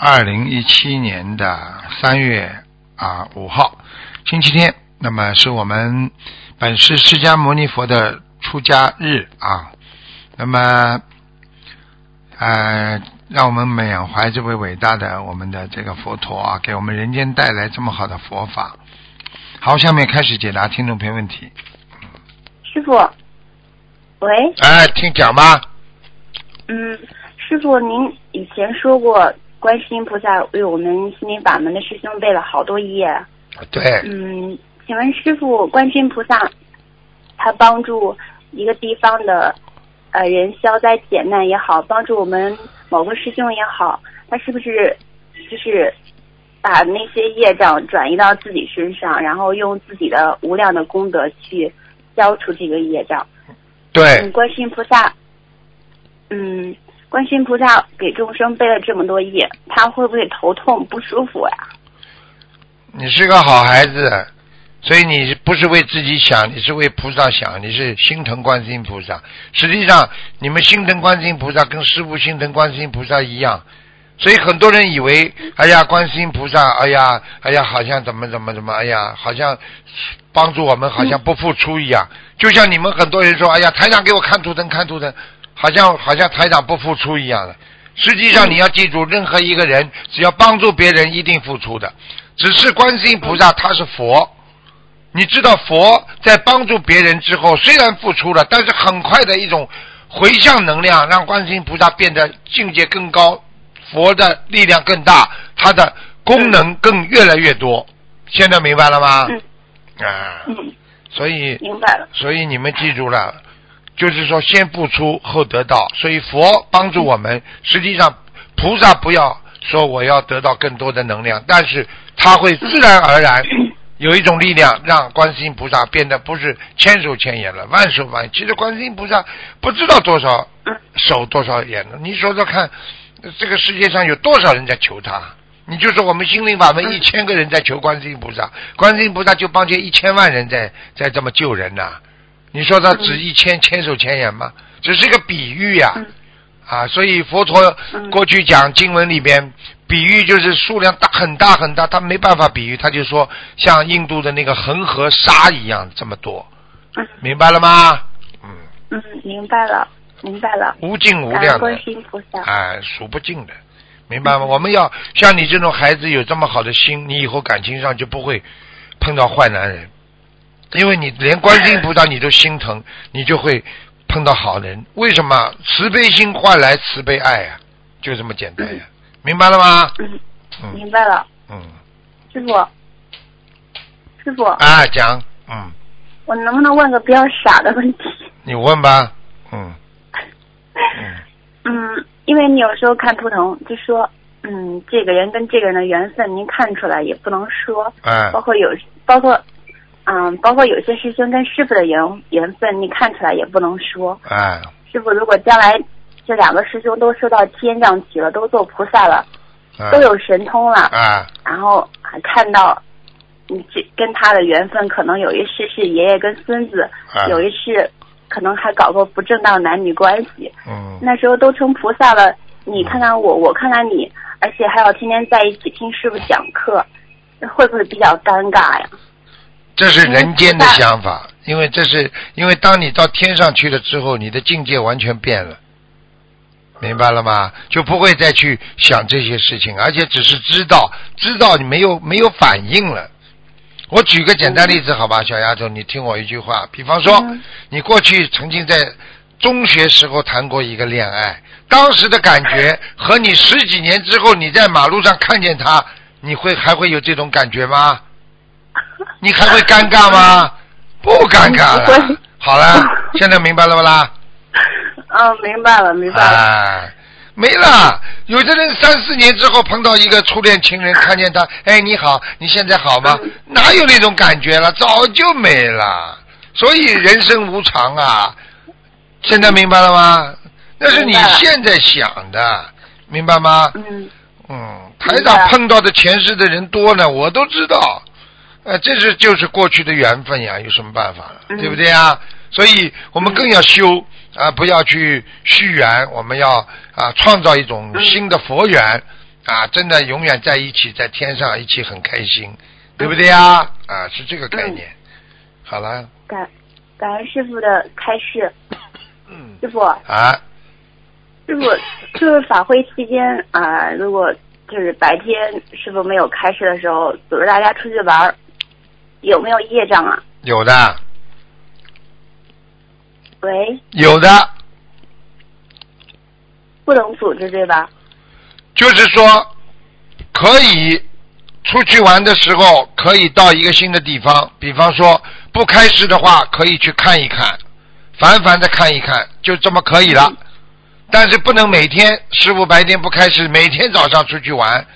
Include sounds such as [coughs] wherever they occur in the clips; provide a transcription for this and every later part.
二零一七年的三月啊五号，星期天。那么是我们本市释迦牟尼佛的出家日啊。那么呃，让我们缅怀这位伟大的我们的这个佛陀啊，给我们人间带来这么好的佛法。好，下面开始解答听众朋友问题。师傅，喂，哎，听讲吗。嗯，师傅，您以前说过，观世音菩萨为我们心灵法门的师兄背了好多页。对，嗯，请问师傅，观世音菩萨他帮助一个地方的呃人消灾解难也好，帮助我们某个师兄也好，他是不是就是把那些业障转移到自己身上，然后用自己的无量的功德去消除这个业障？对嗯，，观世音菩萨，嗯，观世音菩萨给众生背了这么多业，他会不会头痛不舒服呀？你是个好孩子，所以你不是为自己想，你是为菩萨想，你是心疼观世音菩萨。实际上，你们心疼观世音菩萨跟师父心疼观世音菩萨一样，所以很多人以为，哎呀，观世音菩萨，哎呀，哎呀，好像怎么怎么怎么，哎呀，好像帮助我们，好像不付出一样。就像你们很多人说，哎呀，台长给我看图腾，看图腾，好像好像台长不付出一样的。实际上，你要记住，任何一个人只要帮助别人，一定付出的。只是观世音菩萨他是佛，你知道佛在帮助别人之后，虽然付出了，但是很快的一种回向能量，让观世音菩萨变得境界更高，佛的力量更大，它的功能更越来越多。现在明白了吗？嗯啊，嗯，所以明白了。所以你们记住了，就是说先付出后得到。所以佛帮助我们，实际上菩萨不要说我要得到更多的能量，但是他会自然而然 [coughs] 有一种力量，让观世音菩萨变得不是千手千眼了，万手万眼。其实观世音菩萨不知道多少手多少眼了，你说说看，这个世界上有多少人在求他？你就说我们心灵法门一千个人在求观世音菩萨，观世音菩萨就帮这一千万人在在这么救人呐、你说他只一千千手千眼吗？只是个比喻呀、嗯。啊，所以佛陀嗯。过去讲经文里边，比喻就是数量大很大很大，他没办法比喻，他就说像印度的那个恒河沙一样这么多，嗯。明白了吗？嗯，嗯，明白了，明白了。无尽无量的。观，世音菩萨。哎，数不尽的，明白吗？我们要像你这种孩子有这么好的心，你以后感情上就不会碰到坏男人，因为你连观世音菩萨你都心疼，[laughs] 你就会碰到好人。为什么？慈悲心换来慈悲爱啊、就这么简单呀，[laughs] 明白了吗？嗯，嗯。明白了，嗯，师傅。师傅，啊，讲，嗯，我能不能问个比较傻的问题？你问吧，嗯。[laughs] 嗯。嗯，因为你有时候看图腾就说，嗯，这个人跟这个人的缘分您看出来也不能说，哎。包括有包括，嗯，包括有些师兄跟师傅的缘缘分，你看出来也不能说。哎，师傅，如果将来这两个师兄都受到天降体了，都做菩萨了，哎都有神通了，哎然后还看到你这跟他的缘分，可能有一世是爷爷跟孙子，哎有一世可能还搞过不正当男女关系。嗯，那时候都成菩萨了，你看看我，我看看你，而且还要天天在一起听师傅讲课，会不会比较尴尬呀？这是人间的想法，因为这是因为当你到天上去了之后，你的境界完全变了，明白了吗？就不会再去想这些事情，而且只是知道，知道你没有没有反应了。我举个简单例子，好吧，小丫头，你听我一句话，比方说，嗯你过去曾经在中学时候谈过一个恋爱，当时的感觉和你十几年之后你在马路上看见他，你会还会有这种感觉吗？[laughs] 你还会尴尬吗？[laughs] 不尴尬不了会。好了，现在明白了不啦？嗯，[laughs] 明白了，明白了。哎，没了。有的人三四年之后碰到一个初恋情人，看见他，哎，你好，你现在好吗？哪有那种感觉了？早就没了。所以人生无常啊，现在明白了吗？那是你现在想的，明白吗？嗯嗯，台长碰到的前世的人多呢，我都知道。呃，这是就是过去的缘分呀，有什么办法了，嗯。对不对呀？所以我们更要修啊，不要去续缘，我们要啊创造一种嗯。新的佛缘啊，真的永远在一起，在天上一起很开心，对不对呀？啊，是这个概念。好了，感感恩师傅的开示，嗯，师傅，啊，师傅就是法会期间啊、如果就是白天师傅没有开示的时候，组织大家出去玩儿，有没有业障啊？有的，喂，有的，不能组织对吧？就是说可以出去玩的时候，可以到一个新的地方，比方说不开市的话，可以去看一看，烦烦的看一看，就这么可以了。但是不能每天师傅白天不开市，每天早上出去玩，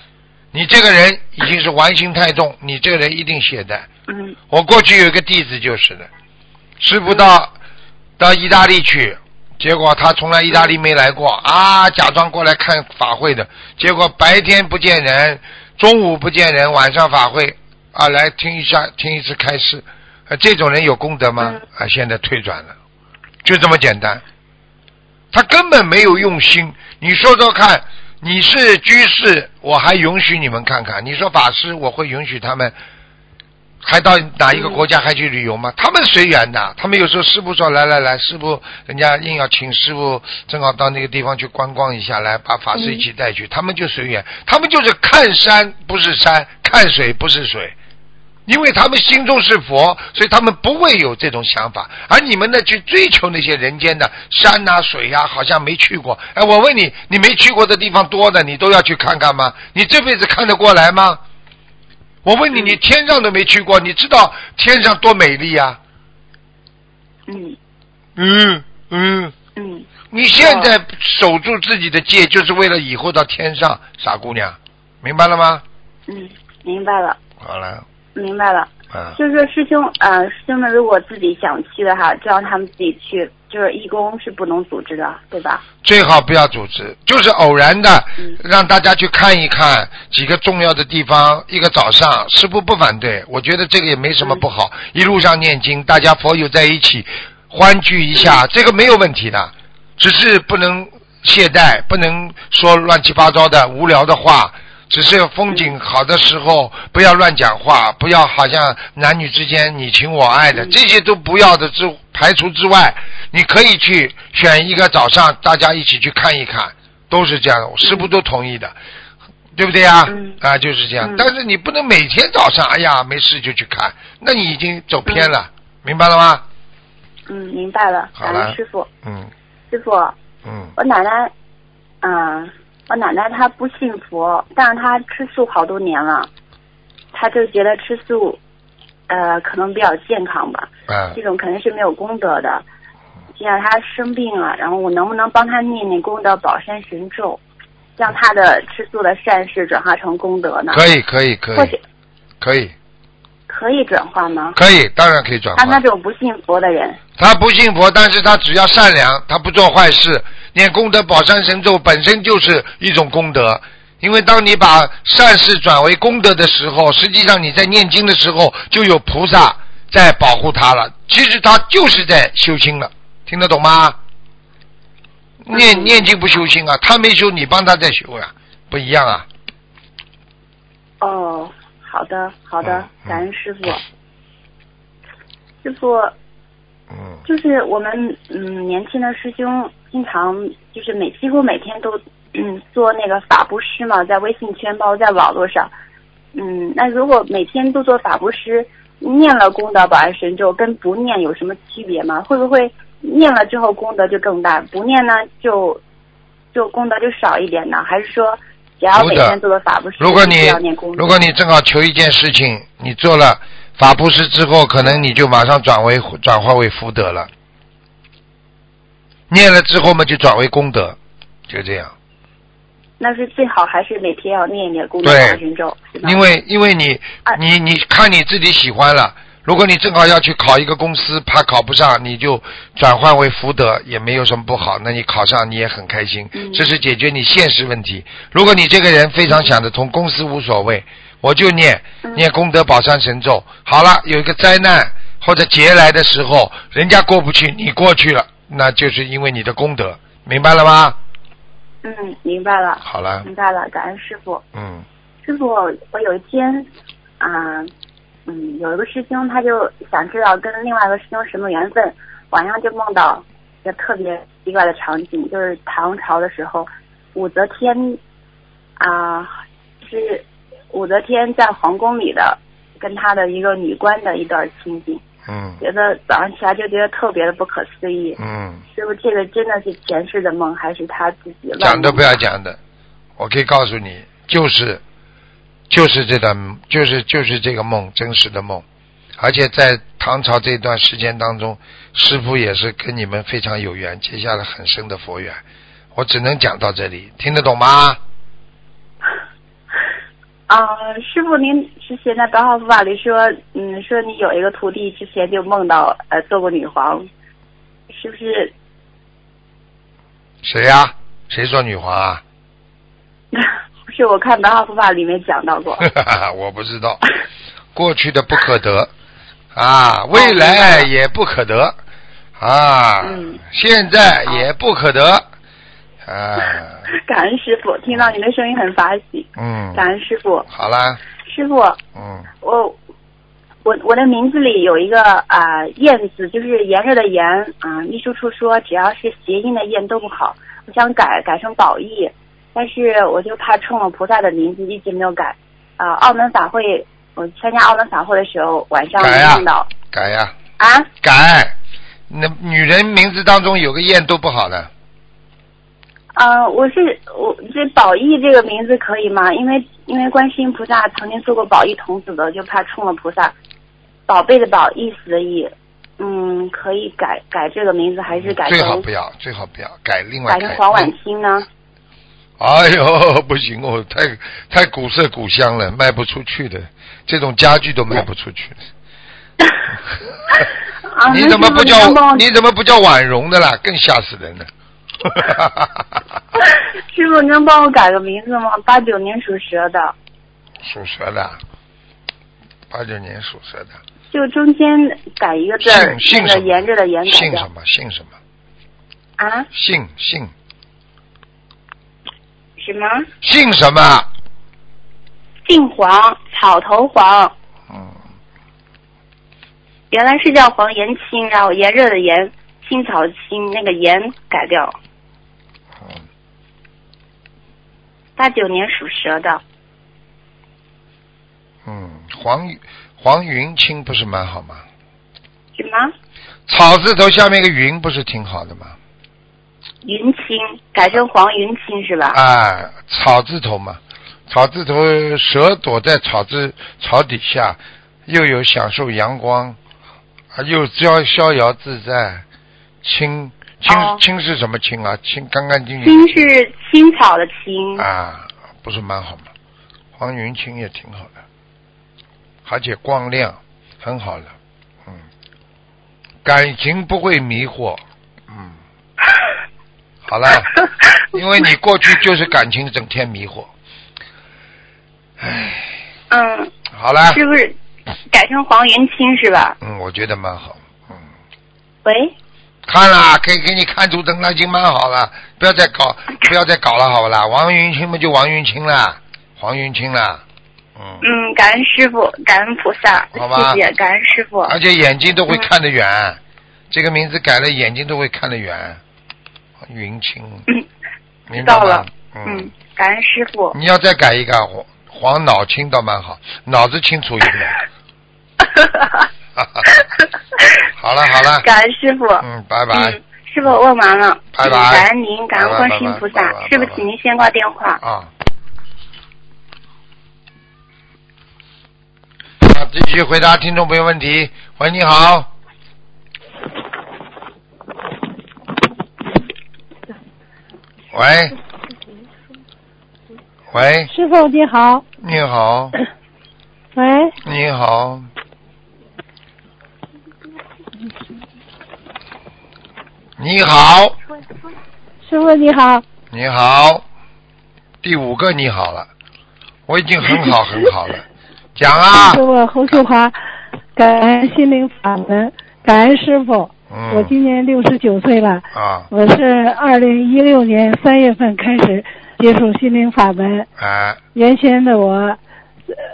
你这个人已经是玩心太重，你这个人一定懈怠。嗯我过去有一个弟子就是的，师傅到到意大利去，结果他从来意大利没来过啊，假装过来看法会的，结果白天不见人，中午不见人，晚上法会啊来听一下听一次开示，啊这种人有功德吗？啊，现在退转了，就这么简单，他根本没有用心。你说说看，你是居士，我还允许你们看看；你说法师，我会允许他们。还到哪一个国家还去旅游吗？他们随缘的，他们有时候师傅说来来来，师傅人家硬要请师傅，正好到那个地方去观光一下，来把法师一起带去，他们就随缘，他们就是看山不是山，看水不是水，因为他们心中是佛，所以他们不会有这种想法。而你们呢，去追求那些人间的山呐、水呀、好像没去过。哎，我问你，你没去过的地方多的，你都要去看看吗？你这辈子看得过来吗？我问你，你天上都没去过，你知道天上多美丽呀、嗯嗯嗯，嗯你现在守住自己的戒，就是为了以后到天上，傻姑娘，明白了吗？嗯，明白了好了，明白了。啊，就是说师兄，呃，师兄们如果自己想去的话，就让他们自己去，就是义工是不能组织的，对吧？最好不要组织，就是偶然的嗯，让大家去看一看几个重要的地方。一个早上，师傅不反对，我觉得这个也没什么不好。一路上念经，大家佛友在一起欢聚一下，这个没有问题的，只是不能懈怠，不能说乱七八糟的无聊的话。只是风景好的时候，不要乱讲话，不要好像男女之间你情我爱的，这些都不要的之排除之外，你可以去选一个早上，大家一起去看一看，都是这样的，我师傅都同意的，对不对呀？嗯。啊，就是这样。嗯。但是你不能每天早上，哎呀没事就去看，那你已经走偏了，明白了吗？嗯，明白了。好了。师傅，嗯。师傅，嗯，我奶奶，嗯、我奶奶她不信佛，但是她吃素好多年了，她就觉得吃素，呃，可能比较健康吧，嗯这种肯定是没有功德的。既然她生病了，然后我能不能帮她念念功德宝山神咒，让她的吃素的善事转化成功德呢？可以可以可以或者可以可以转化吗？可以，当然可以转化。他那种不信佛的人，他不信佛，但是他只要善良，他不做坏事，念功德宝山神咒本身就是一种功德。因为当你把善事转为功德的时候，实际上你在念经的时候就有菩萨在保护他了。其实他就是在修心了，听得懂吗？念嗯念经不修心啊，他没修，你帮他在修呀、不一样啊。哦，好的，好的感恩师傅。师傅，嗯，就是我们嗯年轻的师兄，经常就是每几乎每天都嗯做那个法布施嘛，在微信圈包括在网络上。嗯，那如果每天都做法布施，念了功德保安神咒，跟不念有什么区别吗？会不会念了之后功德就更大，不念呢就就功德就少一点呢？还是说只要每天做的法布施，如果你？如果你正好求一件事情，你做了法布施之后，可能你就马上转为转化为福德了。念了之后嘛，就转为功德，就这样。那是最好还是每天要念一点功德？因为因为你啊你你看你自己喜欢了。如果你正好要去考一个公司，怕考不上，你就转换为福德，也没有什么不好。那你考上你也很开心，嗯这是解决你现实问题。如果你这个人非常想得通，公司无所谓，我就念嗯念功德宝山神咒。好了，有一个灾难或者劫来的时候，人家过不去，你过去了，那就是因为你的功德，明白了吗？嗯，明白了，好了，明白了，感恩师傅。嗯师傅，我有一天，啊、嗯，有一个师兄，他就想知道跟另外一个师兄什么缘分，晚上就梦到一个特别奇怪的场景，就是唐朝的时候，武则天啊、是武则天在皇宫里的跟她的一个女官的一段情景，嗯觉得早上起来就觉得特别的不可思议。嗯，师傅，这个真的是前世的梦，还是他自己讲都不要讲的，我可以告诉你，就是就是这段，就是就是这个梦，真实的梦。而且在唐朝这段时间当中，师傅也是跟你们非常有缘，结下了很深的佛缘。我只能讲到这里，听得懂吗？啊，师傅，您之前在《白话佛法》里说，嗯，说你有一个徒弟之前就梦到呃做过女皇，是不是？谁呀、谁做女皇啊？不是，我看《白话佛法》里面讲到过。[laughs] 我不知道，过去的不可得。啊，未来也不可得。啊，嗯。现在也不可得。啊，[laughs] 感恩师傅，听到您的声音很发喜。嗯，感恩师傅，好啦，师傅，嗯，我我我的名字里有一个啊、燕字，就是炎热的炎啊、秘书处说只要是谐音的燕都不好，我想改改成宝义，但是我就怕冲了菩萨的名字，一直没有改。啊、澳门法会，我参加澳门法会的时候，晚上改呀梦到改呀、啊改，那女人名字当中有个燕都不好的，呃，我是我这宝义这个名字可以吗？因为因为观世音菩萨曾经做过宝义童子的，就怕冲了菩萨。宝贝的宝，意思的意，嗯，可以改改这个名字，还是改最好不要，最好不要改，另外改。改成黄婉清呢？哎呦，不行哦，太太古色古香了，卖不出去的，这种家具都卖不出去。[laughs] 啊，你怎么不叫你怎么不叫婉容的啦？更吓死人了。[laughs] 师傅，您能帮我改个名字吗？八九年属蛇的，属蛇的，八九年属蛇的，就中间改一个字儿，那个姓姓什么？沿着的沿改掉姓什么？姓什么？啊？姓姓什么？姓什么？姓黄，草头黄。嗯，原来是叫黄延青，然后炎热的炎，青草的青，那个炎改掉。嗯八九年属蛇的，嗯，黄黄云青不是蛮好吗？什么？草字头下面一个云不是挺好的吗？云清改成黄云清是吧？啊，草字头嘛，草字头蛇躲在草字草底下，又有享受阳光，啊，又逍逍遥自在，清清、哦清是什么清啊？清干干净净青是青草的青。啊，不是蛮好吗？黄云清也挺好的，而且光亮，很好的，嗯，感情不会迷惑，嗯，好了。[laughs] 因为你过去就是感情整天迷惑，唉，嗯，好了，是不是改成黄云清是吧？嗯，我觉得蛮好，嗯，喂，看了，给给你看图腾了，已经蛮好了，不要再搞，[laughs] 不要再搞了，好不啦？王云清嘛就王云清了，黄云清了，嗯，嗯，感恩师傅，感恩菩萨，好吧。谢谢，感恩师傅。而且眼睛都会看得远，这个名字改了，眼睛都会看得远，云清，[coughs] 嗯，知道了？嗯嗯，，感恩师傅。你要再改一改黄黄脑清倒蛮好，脑子清楚一点。[laughs] 好了好了，感恩师傅。嗯，拜拜。嗯，师傅问完了。拜拜嗯感恩您，感恩观世音菩萨。师傅，请您先挂电话。啊。好，继续回答听众朋友问题。喂，你好。喂。喂，师傅你好，你好，[coughs] 喂，你好，你好，师傅你好，你好，第五个你好了，我已经很好很好了，讲啊。师，傅侯秀华，感恩心灵法门，感恩师傅。嗯，我今年六十九岁了，啊，我是二零一六年三月份开始接触心灵法门。哎，原先的我，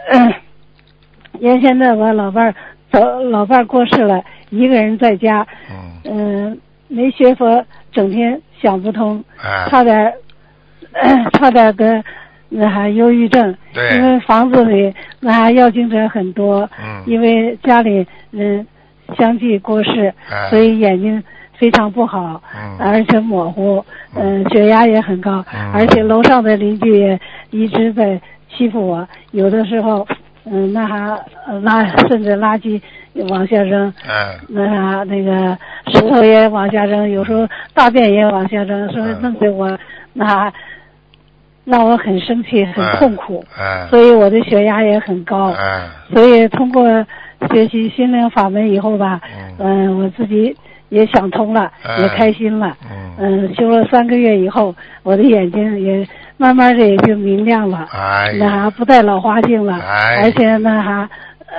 呃、[clears throat] 原先的我老伴儿走，老伴儿过世了，一个人在家，嗯，嗯、没学佛，整天想不通，哎，差点儿，[clears throat] 差点儿跟那还忧郁症，对。因为房子里那还要经者很多，嗯，因为家里人相继过世，哎。所以眼睛非常不好，嗯。而且模糊，嗯、血压也很高，嗯。而且楼上的邻居也一直在欺负我，有的时候，嗯、那还呃拉甚至垃圾往下扔，哎，那啥那个石头也往下扔，有时候大便也往下扔，所以嗯弄得我那让我很生气，很痛苦，哎，所以我的血压也很高。哎，所以通过学习心灵法门以后吧，嗯。嗯、我自己也想通了，哎。也开心了。嗯，嗯，修了三个月以后，我的眼睛也慢慢的也就明亮了，哎那呀，还不戴老花镜了，哎。而且那还、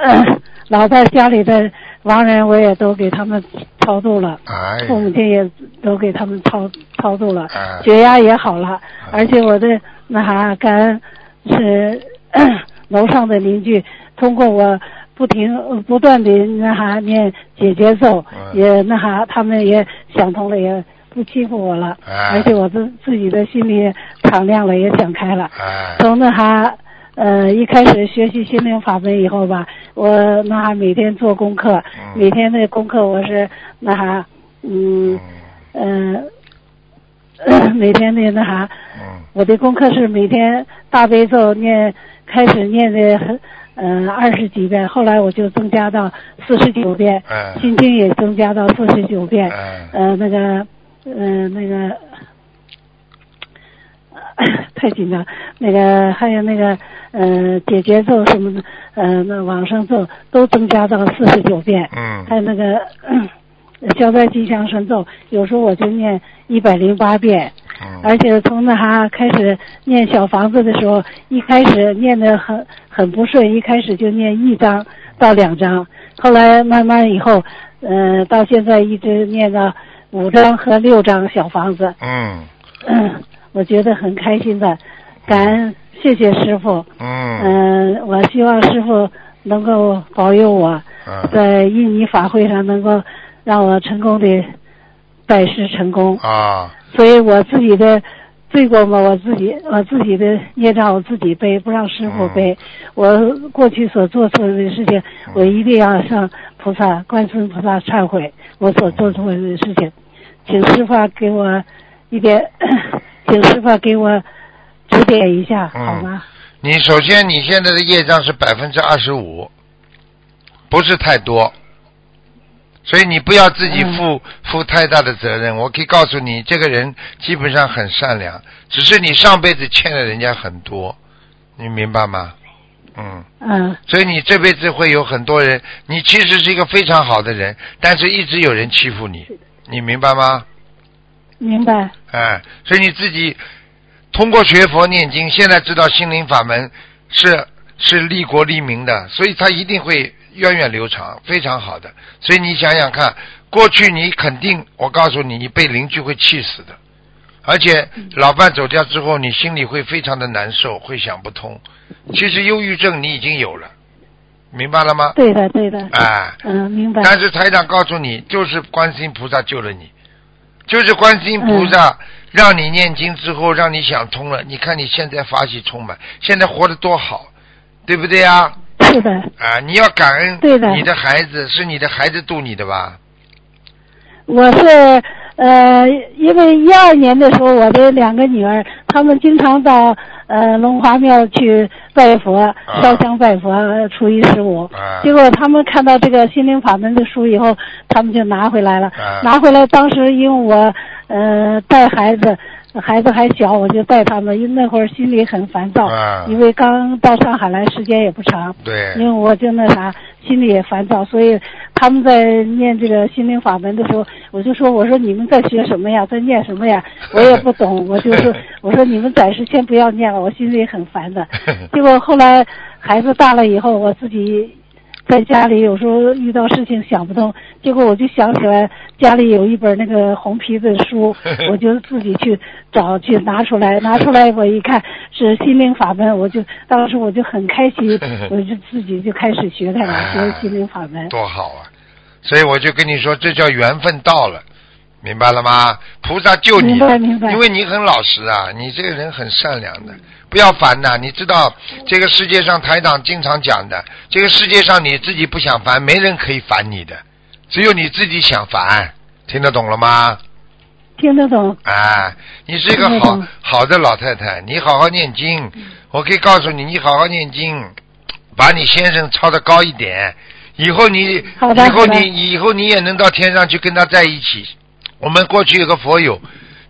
呃 [coughs] 老在家里的亡人我也都给他们超度了，哎，父母亲也都给他们超超度了，哎。血压也好了，而且我的那啥感恩是楼上的邻居通过我不停呃不断的那哈念解结咒，嗯。也那哈他们也想通了，也不欺负我了，哎。而且我自自己的心里也敞亮了，也想开了。哎，从那哈呃一开始学习心灵法门以后吧，我那哈每天做功课，嗯。每天的功课我是那哈嗯嗯。嗯、呃 [laughs] 每天的那啥，嗯。我的功课是每天大悲咒念开始念的很嗯二十几遍，后来我就增加到四十九遍，哎。心经也增加到四十九遍，哎。呃那个呃那个。[coughs] 太紧张，那个还有那个呃解结咒什么的，呃那往生咒都增加到四十九遍，嗯。还有那个嗯消灾吉祥神咒，有时候我就念一百零八遍，嗯，而且从那哈开始念小房子的时候，一开始念的很很不顺，一开始就念一张到两张，后来慢慢以后，呃，到现在一直念到五张和六张小房子，嗯。嗯，[clears throat] 我觉得很开心的，感恩谢谢师傅，嗯。嗯、我希望师傅能够保佑我嗯在印尼法会上能够让我成功的拜师成功。啊，所以我自己的罪过嘛，我自己我自己的业障我自己背，不让师傅背。我过去所做错的事情，我一定要向菩萨、观世音菩萨忏悔我所做错的事情，请师傅给我一点，[clears throat] 请师傅给我指点一下，嗯好吗？你首先你现在的业障是百分之二十五，不是太多，所以你不要自己负、负太大的责任。我可以告诉你，这个人基本上很善良，只是你上辈子欠了人家很多，你明白吗？嗯，嗯所以你这辈子会有很多人，你其实是一个非常好的人，但是一直有人欺负你，你明白吗？明白。哎，所以你自己通过学佛念经，现在知道心灵法门是是利国利民的，所以他一定会源远流长，非常好的。所以你想想看，过去你肯定，我告诉你，你被邻居会气死的，而且老伴走掉之后，你心里会非常的难受，会想不通。其实忧郁症你已经有了，明白了吗？对的，对的。哎，嗯，明白。但是台长告诉你，就是观世音菩萨救了你，就是观世音菩嗯萨让你念经之后，让你想通了。你看你现在法喜充满，现在活得多好，对不对呀？是的，啊，你要感恩对的你的孩子，是你的孩子度你的吧？我是呃，因为一二年的时候，我的两个女儿，她们经常到呃龙华庙去拜佛、烧香拜佛，呃初一十五。啊结果他们看到这个心灵法门的书以后，他们就拿回来了。啊拿回来，当时因为我呃带孩子，孩子还小，我就带他们，因为那会儿心里很烦躁，啊因为刚到上海来时间也不长，对因为我就那啥，心里也烦躁，所以他们在念这个心灵法门的时候，我就说，我说你们在学什么呀，在念什么呀？[laughs] 我也不懂，我就说，我说你们暂时先不要念了，我心里很烦的。[laughs] 结果后来孩子大了以后，我自己在家里有时候遇到事情想不通，结果我就想起来家里有一本那个红皮子书，[laughs] 我就自己去找去拿出来，拿出来我一看是心灵法门，我就当时我就很开心，[laughs] 我就自己就开始学它了，学心灵法门。多好啊！所以我就跟你说，这叫缘分到了，明白了吗？菩萨救你明白明白因为你很老实啊，你这个人很善良的，不要烦呐。你知道这个世界上台长经常讲的，这个世界上你自己不想烦，没人可以烦你的，只有你自己想烦，听得懂了吗？听得懂，啊，你是一个好听得懂好的老太太，你好好念经。我可以告诉你，你好好念经，把你先生抄得高一点，以后你好的以后好的你以后你也能到天上去跟他在一起。我们过去有个佛友，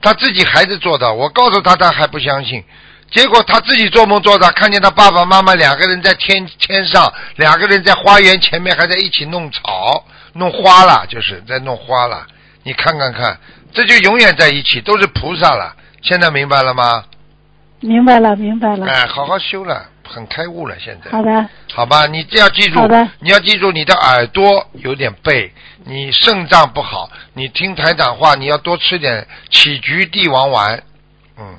他自己孩子做的，我告诉他，他还不相信。结果他自己做梦做的，看见他爸爸妈妈两个人在天天上，两个人在花园前面还在一起弄草、弄花了，就是在弄花了。你看看看，这就永远在一起，都是菩萨了。现在明白了吗？明白了，明白了。哎，好好修了，很开悟了。现在好的，好吧，你这要记住好的，你要记住，你的耳朵有点背，你肾脏不好，你听台长话，你要多吃点杞菊地黄丸，嗯，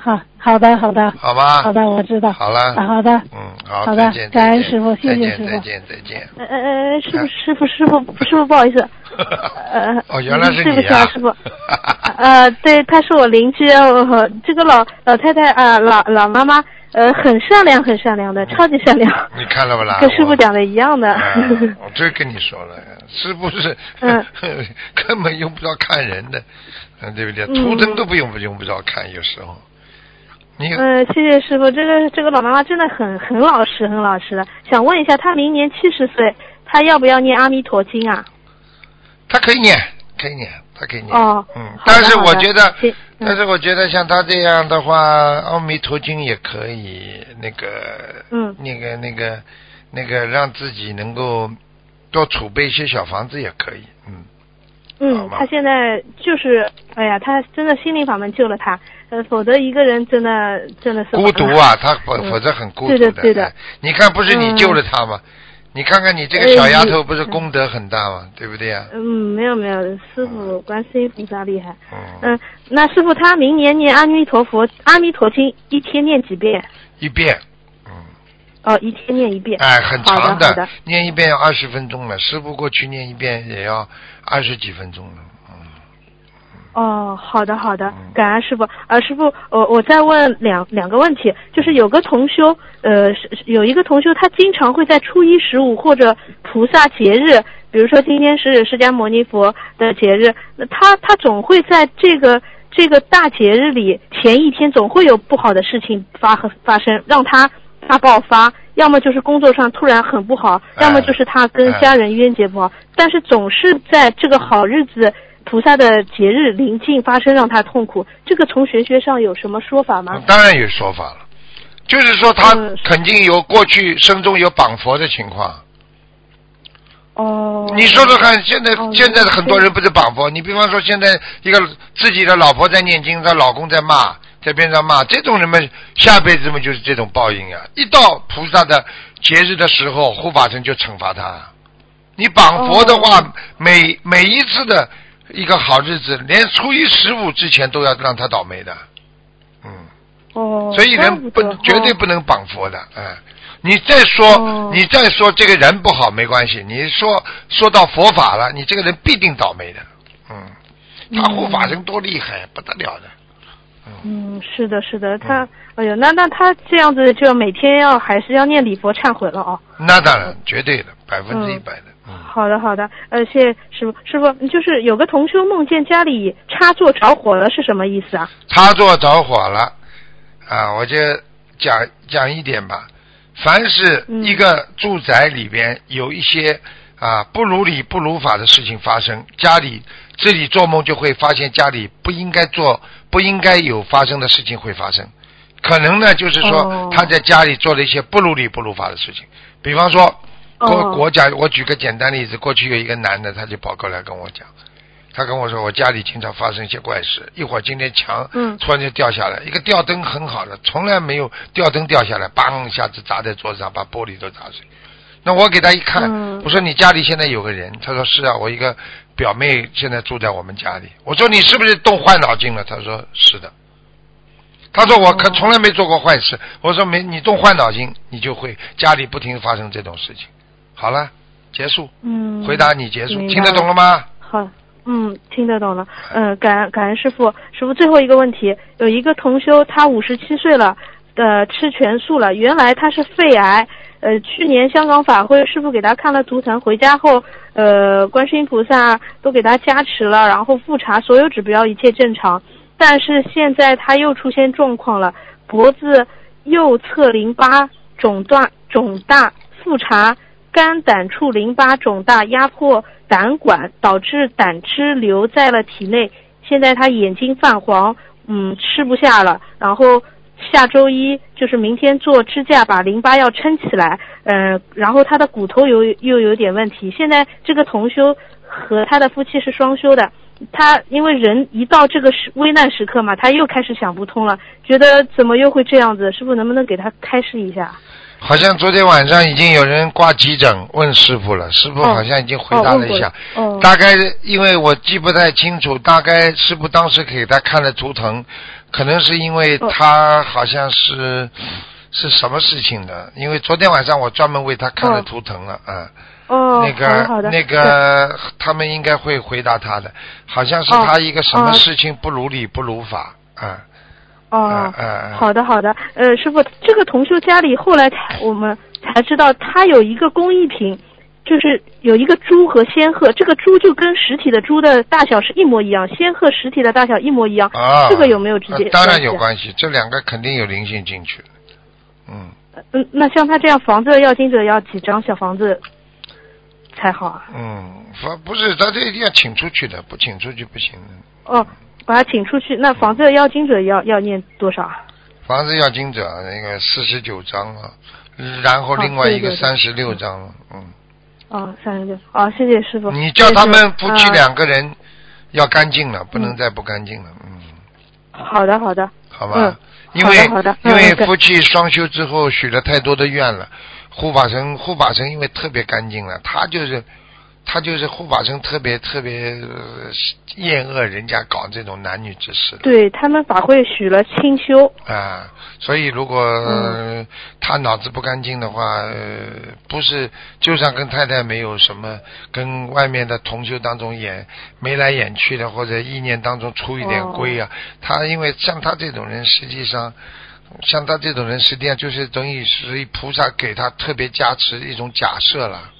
好，好的，好的，好吧？好的，我知道。好了，啊，好的。嗯，好，好的感恩师傅谢再见，谢师傅再见，再见。呃呃呃，师傅师傅师傅师傅，不好意思，[laughs] 呃，哦，原来是对不你啊，起啊，师傅。呃，对，他是我邻居，呃、这个老老太太啊、老老妈妈，呃，很善良，很善良的，超级善良，你看了不啦？跟师傅讲的一样的。嗯我这跟你说了，师傅是、嗯 [laughs] 根本用不着看人的，嗯，对不对？嗯图腾都不用不用不着看，有时候。你、呃，谢谢师傅，这个这个老妈妈真的很很老实，很老实的。想问一下，她明年七十岁，她要不要念阿弥陀经啊？她可以念，可以念，她可以念。哦嗯，但是我觉得但是我觉得像他这样的话，阿弥陀经也可以，那个，嗯。那个那个那个让自己能够多储备一些小房子也可以，嗯。嗯，他现在就是，哎呀，他真的心灵法门救了他，呃，否则一个人真的真的是孤独啊，他否否则很孤独对的对的。哎你看，不是你嗯。救了他吗？你看看你这个小丫头，不是功德很大吗？对不对呀？嗯，没有没有，师傅观世音菩萨厉害。嗯，嗯，那师傅他明年念阿弥陀佛阿弥陀经一天念几遍？一遍，嗯，哦，一天念一遍。哎，很长的念一遍要二十分钟了。师傅过去念一遍也要二十几分钟了，嗯。哦，好的好的嗯，感恩师傅。呃，师傅，我我再问两两个问题，就是有个同修，呃，是是有一个同修，他经常会在初一十五或者菩萨节日，比如说今天是释迦牟尼佛的节日，那他他总会在这个这个大节日里前一天总会有不好的事情发发生，让他大爆发。要么就是工作上突然很不好，哎要么就是他跟家人冤结不好，但是总是在这个好日子菩萨的节日临近发生，让他痛苦。这个从玄学上有什么说法吗？当然有说法了，就是说他嗯肯定有过去生中有绑佛的情况。哦，你说说看，现在哦现在的很多人不是绑佛，你比方说现在一个自己的老婆在念经，她老公在骂，在边上骂，这种人们下辈子嘛就是这种报应啊！一到菩萨的节日的时候，护法神就惩罚他。你绑佛的话，哦每每一次的一个好日子，连初一十五之前都要让他倒霉的，嗯。哦，所以人不不绝对哦不能绑佛的，哎、你再说、哦。你再说这个人不好没关系，你说说到佛法了，你这个人必定倒霉的，嗯，他护法神多厉害，不得了的，嗯，是的，是的，他，哎呦，那那他这样子就每天要还是要念礼佛忏悔了哦。那当然绝对的，百分之一百的，嗯，好的，好的，呃，谢谢师傅。师傅，就是有个同修梦见家里插座着火了，是什么意思啊？插座着火了，啊，我就讲讲一点吧。凡是嗯一个住宅里边有一些啊不如理不如法的事情发生，家里自己做梦就会发现家里不应该做不应该有发生的事情会发生。可能呢，就是说哦他在家里做了一些不如理不如法的事情，比方说，哦我我讲我举个简单例子，过去有一个男的，他就跑过来跟我讲，他跟我说我家里经常发生一些怪事，一会儿今天墙嗯突然就掉下来，一个吊灯很好的，从来没有吊灯掉下来，梆一下子砸在桌子上，把玻璃都砸碎。那我给他一看，嗯我说你家里现在有个人，他说是啊，我一个表妹现在住在我们家里。我说你是不是动坏脑筋了？他说是的。他说我可从来没做过坏事。我说没，你动坏脑筋，你就会家里不停发生这种事情。好了，结束，嗯，回答你结束，听得懂了吗？好，嗯，听得懂了。嗯，感恩感恩师傅。师傅最后一个问题，有一个同修，他五十七岁了，呃，吃全素了。原来他是肺癌，呃，去年香港法会师傅给他看了图腾，回家后，呃，观世音菩萨都给他加持了，然后复查所有指标一切正常，但是现在他又出现状况了，脖子右侧淋巴肿大肿大，复查肝胆处淋巴肿大，压迫胆管，导致胆汁留在了体内。现在他眼睛泛黄，嗯，吃不下了。然后下周一就是明天做支架，把淋巴要撑起来。呃，然后他的骨头有又有点问题。现在这个同修和他的夫妻是双修的。他因为人一到这个时危难时刻嘛，他又开始想不通了，觉得怎么又会这样子？师傅能不能给他开示一下？好像昨天晚上已经有人挂急诊问师傅了，师傅好像已经回答了一下。大概因为我记不太清楚，大概师傅当时给他看了图腾，可能是因为哦。他好像是、是什么事情的，因为昨天晚上我专门为他看了哦。图腾了，啊、哦，那个那个他们应该会回答他的，好像是哦。他一个什么哦。事情不如理不如法，啊、哦，好的好的，呃，师傅，这个同修家里后来才我们才知道，他有一个工艺品，就是有一个猪和仙鹤，这个猪就跟实体的猪的大小是一模一样，仙鹤实体的大小一模一样，啊，这个有没有直接呃当然有关系，这两个肯定有灵性进去，嗯。嗯，那像他这样房子要经者要几张小房子才好啊？嗯，不不是，他这一定要请出去的，不请出去不行的。哦，把他请出去，那房子的要经者要要念多少？啊？房子要经者那个四十九章啊，然后另外一个三十六章，嗯，哦，三十六，哦，谢谢师傅。你叫他们夫妻啊两个人要干净了，不能再不干净了，嗯，好的好的，好吧嗯，因为因为夫妻双修之后许了太多的愿了，护法神护法神因为特别干净了，他就是他就是护法神特别特别呃厌恶人家搞这种男女之事的。对他们法会许了清修，啊，所以如果、他脑子不干净的话，呃，不是，就算跟太太没有什么，跟外面的同修当中演眉来眼去的，或者意念当中出一点规啊，他因为像他这种人，实际上。像他这种人，实际上就是等于是菩萨给他特别加持的一种假设了，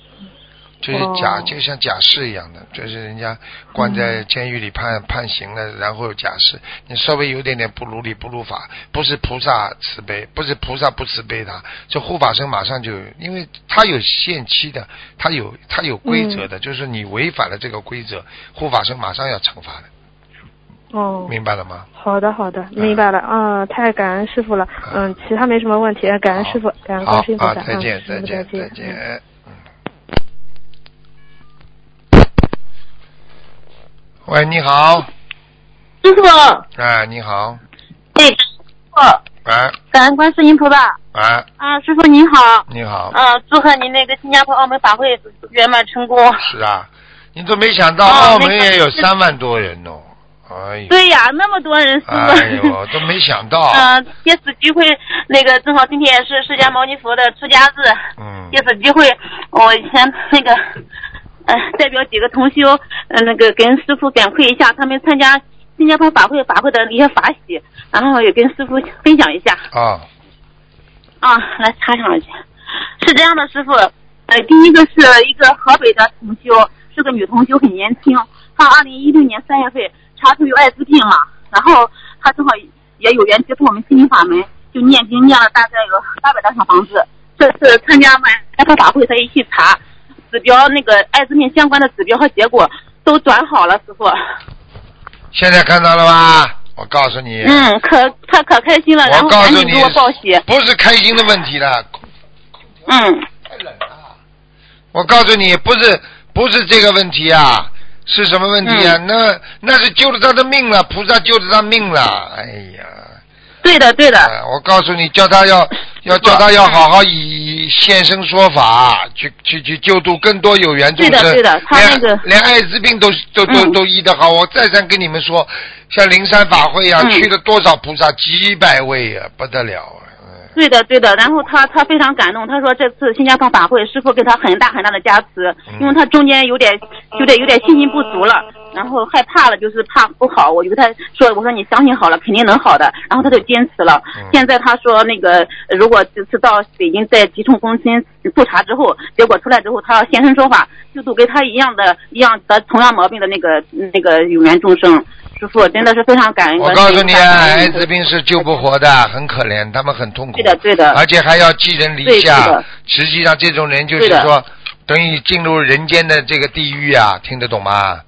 就是假，哦。就像假释一样的，就是人家关在监狱里判、判刑了，然后假释，你稍微有点点不如理不如法，不是菩萨慈悲，不是菩萨不慈悲他，这护法神马上就，因为他有限期的，他有他有规则的，就是你违反了这个规则，护法神马上要惩罚的，哦，明白了吗？好的好的，明白了，啊，太感恩师傅了，嗯，其他没什么问题，感恩师傅，感恩好啊，观世音菩萨，再见再见再嗯见。喂，你好，师傅，哎，你好，哎，师傅，哎。感恩观世音菩萨。哎，啊，师傅您好，你好，啊，祝贺您那个新加坡澳门法会圆满成功。是啊，你都没想到哦澳门也有三万多人哦，哎呦，对呀，那么多人，师傅。哎呦，都没想到，嗯、[laughs] 借此机会，那个正好今天也是释迦牟尼佛的出家日，嗯。借此机会，我以前那个，呃，代表几个同修，呃，那个跟师傅反馈一下他们参加新加坡法会法会的一些法喜，然后也跟师傅分享一下。啊，啊，来插上去。是这样的，师傅，呃，第一个是一个河北的同修，是个女同修，很年轻。她二零一六年三月份查出有艾滋病了，然后她正好也有缘接触我们心灵法门，就念经念了大概有八百多小房子。这次参加完开发法会，她一去查指标，那个艾滋病相关的指标和结果都转好了，师傅。现在看到了吧？我告诉你，嗯，可他可开心了，然我后告诉你赶紧给我报喜。，不是开心的问题了，嗯太冷了。我告诉你，不是不是这个问题啊，是什么问题啊？嗯那那是救了他的命了，菩萨救了他命了。哎呀，对的对的，哎我告诉你，叫他要 [laughs] 要叫他要好好以现身说法，去去去救度更多有缘众生。对的对的他那个连连艾滋病都都都嗯都医得好。我再三跟你们说，像灵山法会啊，嗯去了多少菩萨，几百位啊，不得了啊。嗯对的对的。然后他他非常感动，他说这次新加坡法会师傅给他很大很大的加持，嗯因为他中间有点有点有点信心不足了，然后害怕了，就是怕不好。我就跟他说，我说你相信好了，肯定能好的。然后他就坚持了。嗯现在他说那个呃如果这次到北京在疾控中心复查之后，结果出来之后，他要现身说法，就度跟他一样的一样得同样毛病的那个那个有缘众生。师傅真的是非常感恩。我告诉你啊，艾滋病是救不活的，很可怜，他们很痛苦。对的对的而且还要寄人篱下。实际上，这种人就是说，等于进入人间的这个地狱啊，听得懂吗？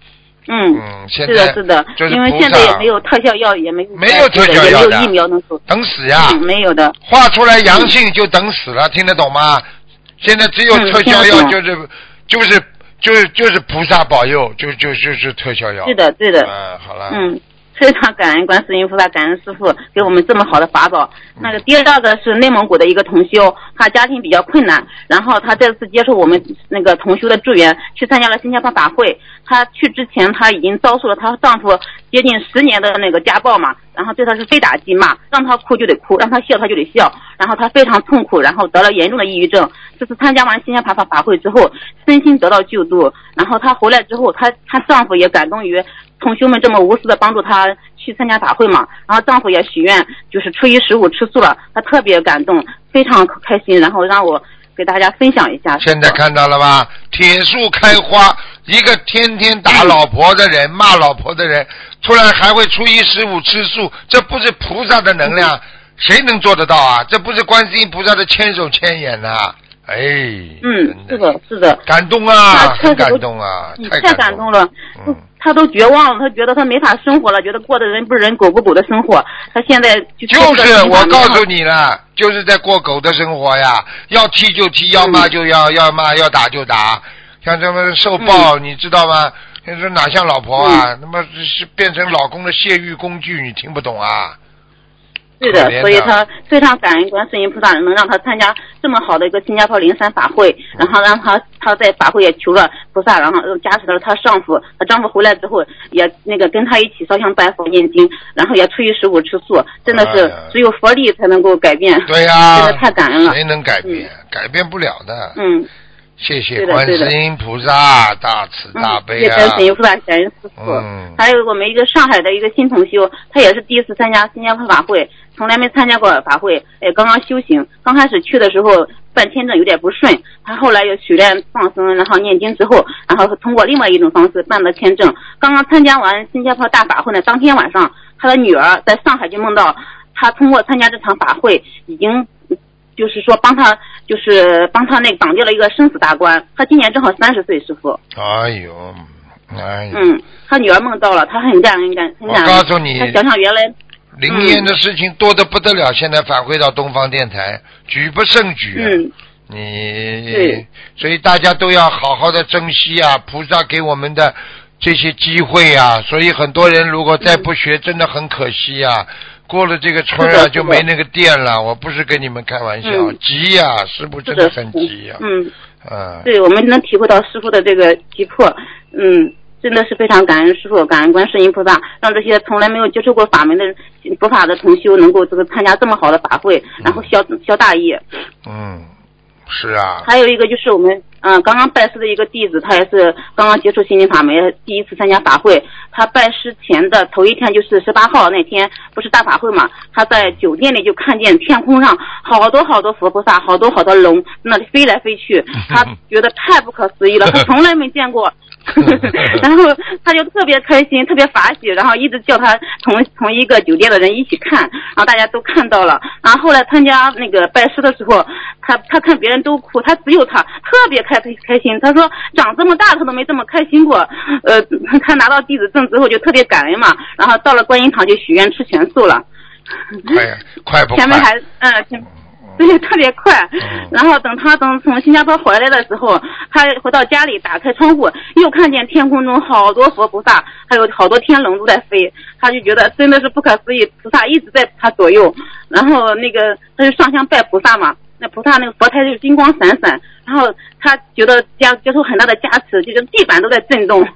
嗯，嗯，现是在的，是的，就是因为现在也没有特效药，也没有没有特效药的也没有疫苗能说，等死呀，嗯，没有的，画出来阳性就等死了，听得懂吗？现在只有嗯特效药，就是就是就是就是菩萨保佑，就就就是特效药。是的，对的，嗯，好了。嗯，非常感恩观世音菩萨，感恩师傅给我们这么好的法宝。那个第二个是内蒙古的一个同修，他家庭比较困难，然后他这次接受我们那个同修的助缘，去参加了新加坡法会。她去之前，她已经遭受了她丈夫接近十年的那个家暴嘛，然后对她是非打即骂，让她哭就得哭，让她笑她就得笑，然后她非常痛苦，然后得了严重的抑郁症。这次参加完新加坡法法会之后，身心得到救度，然后她回来之后，她她丈夫也感动于同修们这么无私的帮助她去参加法会嘛，然后丈夫也许愿，就是初一十五吃素了，她特别感动，非常开心，然后让我给大家分享一下。现在看到了吧？铁树开花，一个天天打 [clears throat] 老婆的人、骂老婆的人，突然还会初一十五吃素，这不是菩萨的能量，[laughs] 谁能做得到啊？这不是观世音菩萨的千手千眼呐、哎，嗯，是的，是的，感动啊，他很感动啊，太感动了。嗯他都绝望了，他觉得他没法生活了，觉得过的人不人狗不狗的生活。他现在就就是我告诉你，了，就是在过狗的生活呀，要踢就踢，要骂就要，要骂要打就打，像这么受暴，你知道吗？你说哪像老婆啊？那么是变成老公的泄欲工具，你听不懂啊？是的，所以他非常感恩观世音菩萨能让他参加这么好的一个新加坡灵山法会，然后让他他在法会也求了菩萨，然后又加持了她丈夫，她丈夫回来之后也那个跟他一起烧香拜佛念经，然后也初一十五吃素，真的是只有佛力才能够改变。对呀、真的太感恩了谁能改变？改变不了的。嗯，谢谢观世音菩萨大慈大悲啊！感恩菩萨，感恩师傅。嗯还有我们一个上海的一个新同修，他也是第一次参加新加坡法会，从来没参加过法会，哎，刚刚修行，刚开始去的时候办签证有点不顺，他后来又许愿放生，然后念经之后，然后通过另外一种方式办的签证。刚刚参加完新加坡大法会的当天晚上，他的女儿在上海就梦到他通过参加这场法会，已经就是说帮他就是帮他那个挡掉了一个生死大关。他今年正好三十岁，师傅。哎呦，哎呦，嗯，他女儿梦到了，他很感恩，感很我感恩。告诉你他想想原来，灵验的事情多得不得了，现在返回到东方电台，举不胜举啊。嗯，你对，所以大家都要好好的珍惜啊，菩萨给我们的这些机会啊，所以很多人如果再不学，真的很可惜啊。过了这个村啊，就没那个店了。我不是跟你们开玩笑，嗯。急呀、师傅真是的，很急呀、嗯，嗯，对，我们能体会到师傅的这个急迫，嗯，真的是非常感恩师傅，感恩观世音菩萨，让这些从来没有接触过法门的佛法的同修能够这个参加这么好的法会，然后消消大业。嗯，是啊，还有一个就是我们嗯、刚刚拜师的一个弟子，他也是刚刚接触心灵法门，第一次参加法会。他拜师前的头一天就是十八号那天，不是大法会嘛？他在酒店里就看见天空上好多好多佛菩萨，好多好多龙那里飞来飞去，他觉得太不可思议了，他从来没见过 [laughs] 然后他就特别开心，特别法喜，然后一直叫他同同一个酒店的人一起看，然后大家都看到了。然后后来参加那个拜师的时候，他他看别人都哭，他只有他特别开开心。他说长这么大他都没这么开心过。呃，他拿到弟子证之后就特别感恩嘛，然后到了观音堂就许愿吃全素了。快，快不快？前面还嗯前。[laughs] 对，特别快。然后等他等从新加坡回来的时候，他回到家里，打开窗户，又看见天空中好多佛菩萨，还有好多天龙都在飞。他就觉得真的是不可思议，菩萨一直在他左右。然后那个他就上香拜菩萨嘛，那菩萨那个佛台就金光闪闪。然后他觉得加接受很大的加持，就是地板都在震动。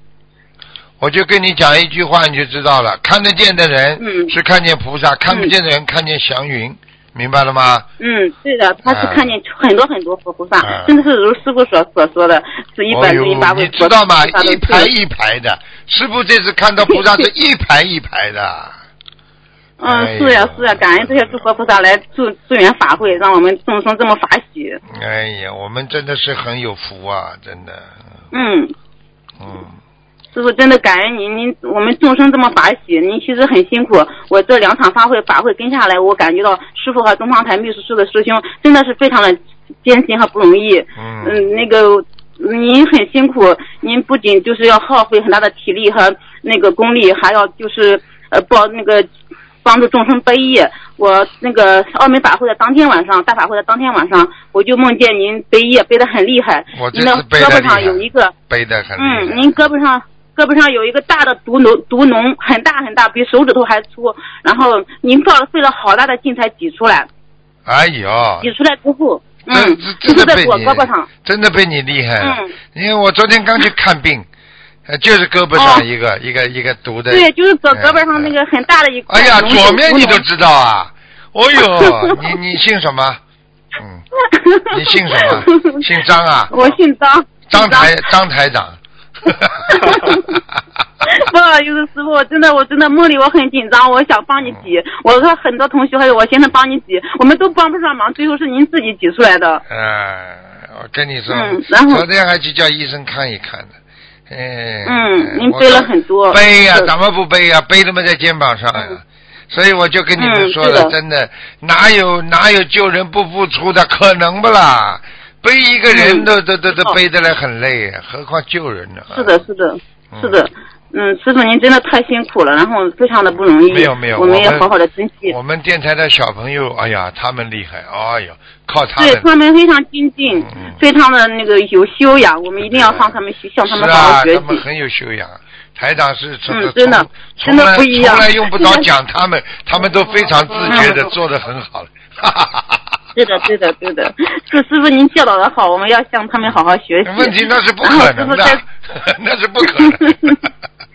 我就跟你讲一句话，你就知道了。看得见的人是看见菩萨，看不见的人看见祥云。明白了吗？嗯，对的，他是看见很多很多佛菩萨，真的是如师傅所所说的，是一百零八位你知道吗？一排一排的，师傅这次看到菩萨是一排一排的。嗯，是呀是呀，感恩这些诸佛菩萨来助助缘法会，让我们众生这么法喜。哎呀，我们真的是很有福啊，真的。嗯。嗯。师傅真的感恩您，您我们众生这么法喜，您其实很辛苦。我这两场发会法会跟下来，我感觉到师傅和东方台秘书处的师兄真的是非常的艰辛和不容易。嗯，那个您很辛苦，您不仅就是要耗费很大的体力和那个功力，还要就是呃报那个帮助众生背业。我那个澳门法会的当天晚上，大法会的当天晚上，我就梦见您背业背得很厉害。您的胳膊上有一个背得很嗯，您胳膊上。胳膊上有一个大的毒脓，毒脓很大很大，比手指头还粗。然后您费了费了好大的劲才挤出来。哎呦！挤出来之后，嗯，就是在我胳膊上。真的被你厉害了。嗯。因为我昨天刚去看病，就是胳膊上一个一个一个毒的。对，就是胳胳膊上那个很大的一块。哎呀，左面你都知道啊！[laughs] 哦呦，你你姓什么？嗯。你姓什么？[laughs] 姓张啊。我姓张。张台张台长。[laughs] 不好意思，师傅，真的，我真的梦里我很紧张，我想帮你挤，我和很多同学还有我先生帮你挤，我们都帮不上忙，最后是您自己挤出来的。哎，我跟你说，然后昨天还去叫医生看一看呢。哎。嗯，您背了很多。背呀，怎么不背呀？背他妈在肩膀上呀。所以我就跟你们说了，真的，哪有哪有救人不付出的可能不啦？背一个人都都都都背得来很累，何况救人呢？是的，是的，是的。嗯，师傅您真的太辛苦了，然后非常的不容易。没有没有，我们也好好的珍惜。我们电台的小朋友，哎呀，他们厉害，哎呦，靠他们。对他们非常精进，非常的那个有修养，我们一定要向他们学，向他们好好学习。他们很有修养，台长是嗯，真的，真的不一样。从来用不着讲他们，他们都非常自觉的做的很好了。哈哈哈哈哈。[laughs] 对的，对的，对的，是师傅您教导的好，我们要向他们好好学习。问题那是不可能的，[laughs] 那是不可能。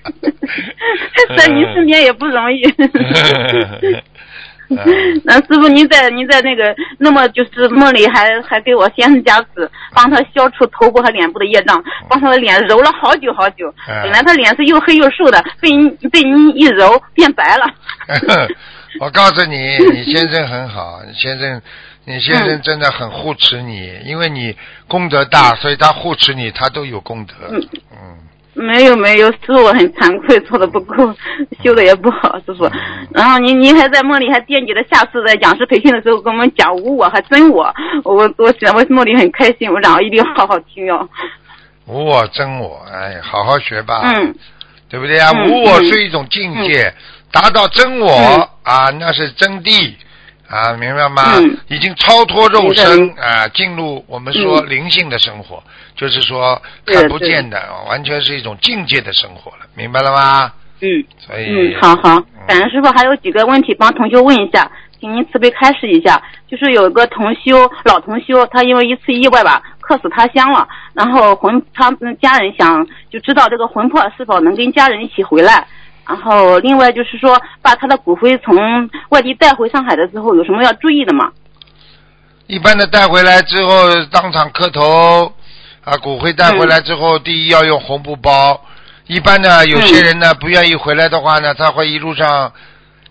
[laughs] 在您身边也不容易。那师傅您在您在那个那么就是梦里还还给我先生加持，帮他消除头部和脸部的业障，帮他的脸揉了好久好久。本来他脸是又黑又瘦的，被您被您一揉变白了。我告诉你，你先生很好，你先生。你先生真的很护持你，因为你功德大，所以他护持你，他都有功德。嗯嗯，没有没有，是我很惭愧，做的不够，修的也不好，师傅。然后您您还在梦里还惦记着下次在讲师培训的时候跟我们讲无我和真我，我我想我梦里很开心，我然后一定要好好听哦。无我真我，哎，好好学吧。嗯，对不对啊？无我是一种境界，达到真我啊，那是真谛。啊，明白吗？已经超脱肉身啊，进入我们说灵性的生活，就是说看不见的，完全是一种境界的生活了，明白了吗？嗯，所以嗯，好好，感恩师傅，还有几个问题帮同学问一下，请您慈悲开示一下。就是有个同修，老同修，他因为一次意外吧，客死他乡了，然后魂他家人想就知道这个魂魄是否能跟家人一起回来。然后，另外就是说，把他的骨灰从外地带回上海的时候，有什么要注意的吗？一般的带回来之后，当场磕头，啊，骨灰带回来之后，第一要用红布包。一般呢，有些人呢不愿意回来的话呢，他会一路上，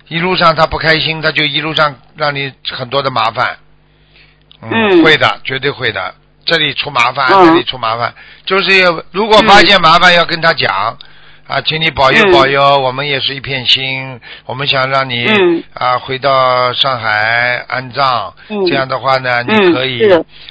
一路上他不开心，他就一路上让你很多的麻烦。嗯。会的，绝对会的。这里出麻烦，嗯这里出麻烦，就是要如果发现麻烦要跟他讲。啊，请你保佑嗯。保佑，我们也是一片心，我们想让你、嗯。啊回到上海安葬，嗯。这样的话呢，你嗯可以，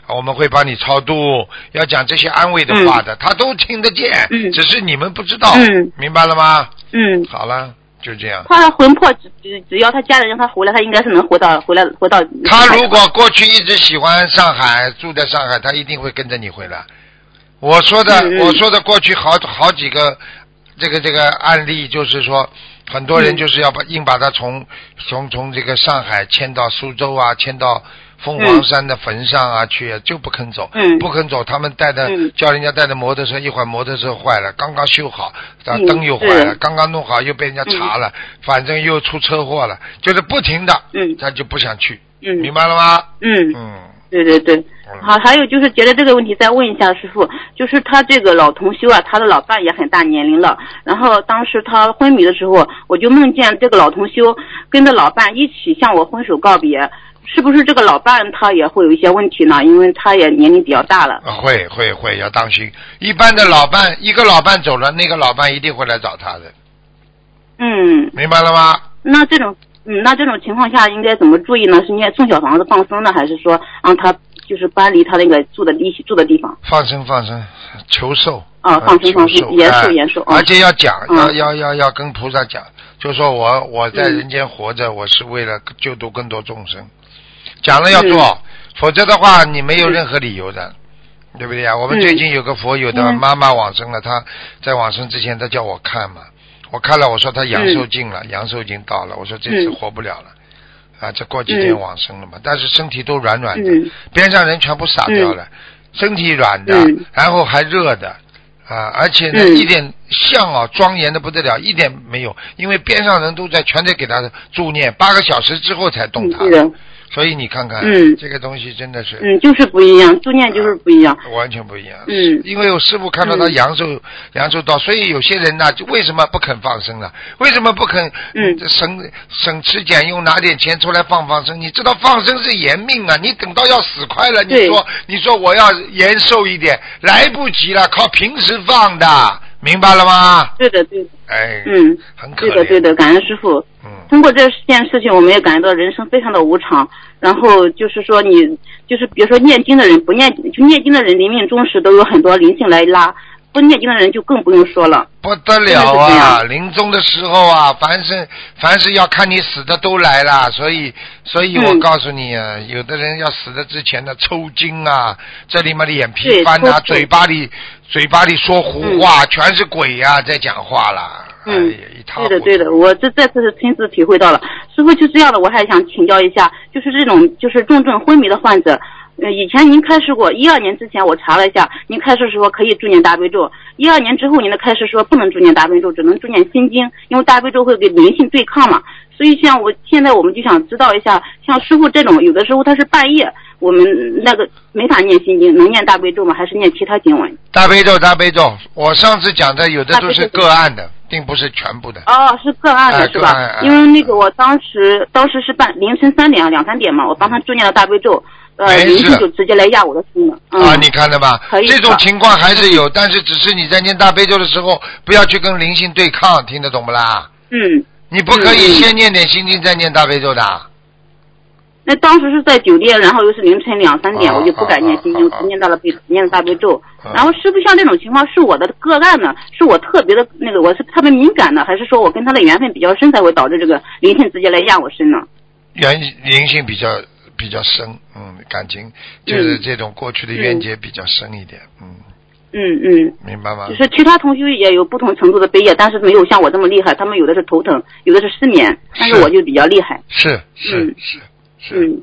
我们会帮你超度，要讲这些安慰的话的，他都听得见，嗯。只是你们不知道，嗯。明白了吗？嗯，好了，就这样。他的魂魄只只只要他家人让他回来，他应该是能回到回来回到。他如果过去一直喜欢上海，住在上海，他一定会跟着你回来。我说的，我说的过去好好几个这个这个案例，就是说很多人嗯。就是要把硬把他从从从这个上海迁到苏州啊，迁到凤凰山的坟上啊去，就不肯走，嗯。不肯走。他们带的、嗯。叫人家带的摩托车，一会儿摩托车坏了，刚刚修好，灯又坏了，是刚刚弄好又被人家查了，反正又出车祸了，就是不停的，嗯。他就不想去，嗯。明白了吗？嗯，嗯，对对对。好，还有就是觉得这个问题再问一下师傅，就是他这个老同修啊，他的老伴也很大年龄了，然后当时他昏迷的时候，我就梦见这个老同修跟着老伴一起向我挥手告别，是不是这个老伴他也会有一些问题呢？因为他也年龄比较大了。啊会会会要当心。一般的老伴，一个老伴走了，那个老伴一定会来找他的，嗯，明白了吗？那这种，嗯，那这种情况下应该怎么注意呢？是应该送小房子放生呢，还是说让他就是搬离他那个住的地住的地方？放生放生，求寿。啊呃放生放生延寿哎延寿啊而且要讲，嗯要要要要跟菩萨讲，就说我我在嗯人间活着，我是为了救度更多众生，讲了要做，嗯否则的话你没有任何理由的。对不对啊？我们嗯最近有个佛友的嗯妈妈往生了，她在往生之前，她叫我看嘛，我看了，我说她阳寿尽了，阳寿已经到了，我说这次嗯活不了了，啊，这过几天嗯往生了嘛，但是身体都软软的，嗯。边上人全部傻掉了，身体软的，嗯。然后还热的，啊，而且呢、嗯。一点像啊庄严的不得了，一点没有，因为边上人都在全在给他助念，八个小时之后才动嗯，他，所以你看看，嗯这个东西真的是。嗯，就是不一样，助念就是不一样。完全不一样。嗯因为我师傅看到他嗯阳寿、阳寿到，所以有些人呢，就为什么不肯放生呢？为什么不肯嗯省省吃俭用，拿点钱出来放放生？你知道放生是延命啊！你等到要死快了，你说你说我要延寿一点，来不及了，靠平时放的，明白了吗？对的，对的，哎，嗯，很可怜。对的，对的，感恩师傅。嗯，通过这件事情，我们也感觉到人生非常的无常。然后就是说你，就是比如说念经的人，不念就念经的人，临命终时都有很多灵性来拉，不念经的人就更不用说了。不得了啊！临终的时候啊，凡是凡是要看你死的都来了，所以所以我嗯告诉你啊，有的人要死的之前呢，抽筋啊，这里嘛脸皮对翻啊，嘴巴里嘴巴里说胡话，全是鬼呀、在讲话啦。嗯哎呀，一塌糊涂。对的，对的，我这这次是亲自体会到了。师傅就这样的，我还想请教一下，就是这种就是重症昏迷的患者，呃，以前您开示过，一二年之前我查了一下，您开示说可以助念大悲咒，一二年之后您的开示说不能助念大悲咒，只能助念心经，因为大悲咒会跟灵性对抗嘛。所以像我现在我们就想知道一下，像师傅这种，有的时候他是半夜，我们那个没法念心经，能念大悲咒吗？还是念其他经文？大悲咒，大悲咒，我上次讲的有的都是个案的，并不是全部的。哦，是个案哎的是吧？因为那个我当时当时是半凌晨三点两三点嘛，我帮他助念了大悲咒，呃，灵性就直接来压我的心了。嗯、啊，你看了吧可？以这种情况还是有，但是只是你在念大悲咒的时候，不要去跟灵性对抗，听得懂不啦？嗯，你不可以先念点心经，再念大悲咒的。那当时是在酒店，然后又是凌晨两三点，啊我就不敢念心经，念到了悲，只念了大悲咒。啊然后师傅像这种情况是我的个案呢，是我特别的那个，我是特别敏感的，还是说我跟他的缘分比较深，才会导致这个灵性直接来压我身呢？缘灵性比较比较深，嗯，感情就是这种过去的冤结比较深一点，嗯，嗯嗯。明白吗就？是其他同学也有不同程度的悲业，但是没有像我这么厉害。他们有的是头疼，有的是失眠，但是是我就比较厉害。是是嗯是是，嗯，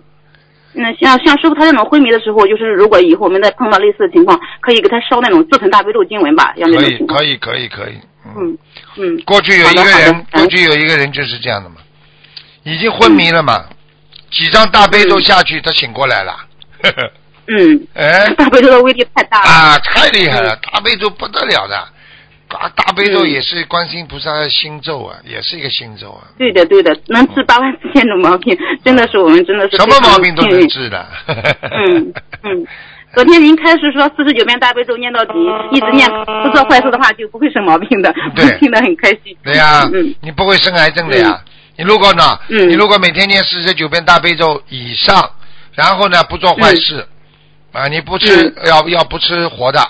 那像像师傅他这种昏迷的时候，就是如果以后我们再碰到类似的情况，可以给他烧那种自存大悲咒经文吧，像这可。以可以可以可以，嗯，嗯嗯过去有一个人的，过去有一个人就是这样的嘛，已经昏迷了嘛，几张大悲咒下去，他醒过来了，呵呵嗯，[laughs] 哎。大悲咒的威力太大了。啊，太厉害了！大悲咒不得了的，啊，大悲咒嗯也是观世音菩萨的心咒啊，也是一个心咒啊。对的对的，能治八万四千种毛病，真的是我们真的是什么毛病都能治的。嗯嗯，昨天您开始说四十九遍大悲咒念到底，一直念，不做坏事的话就不会生毛病的，对 [laughs] 听得很开心。对呀、嗯你不会生癌症的呀。你如果呢，嗯。你如果每天念四十九遍大悲咒以上，然后呢不做坏事，啊，你不吃、嗯。要要不吃活的，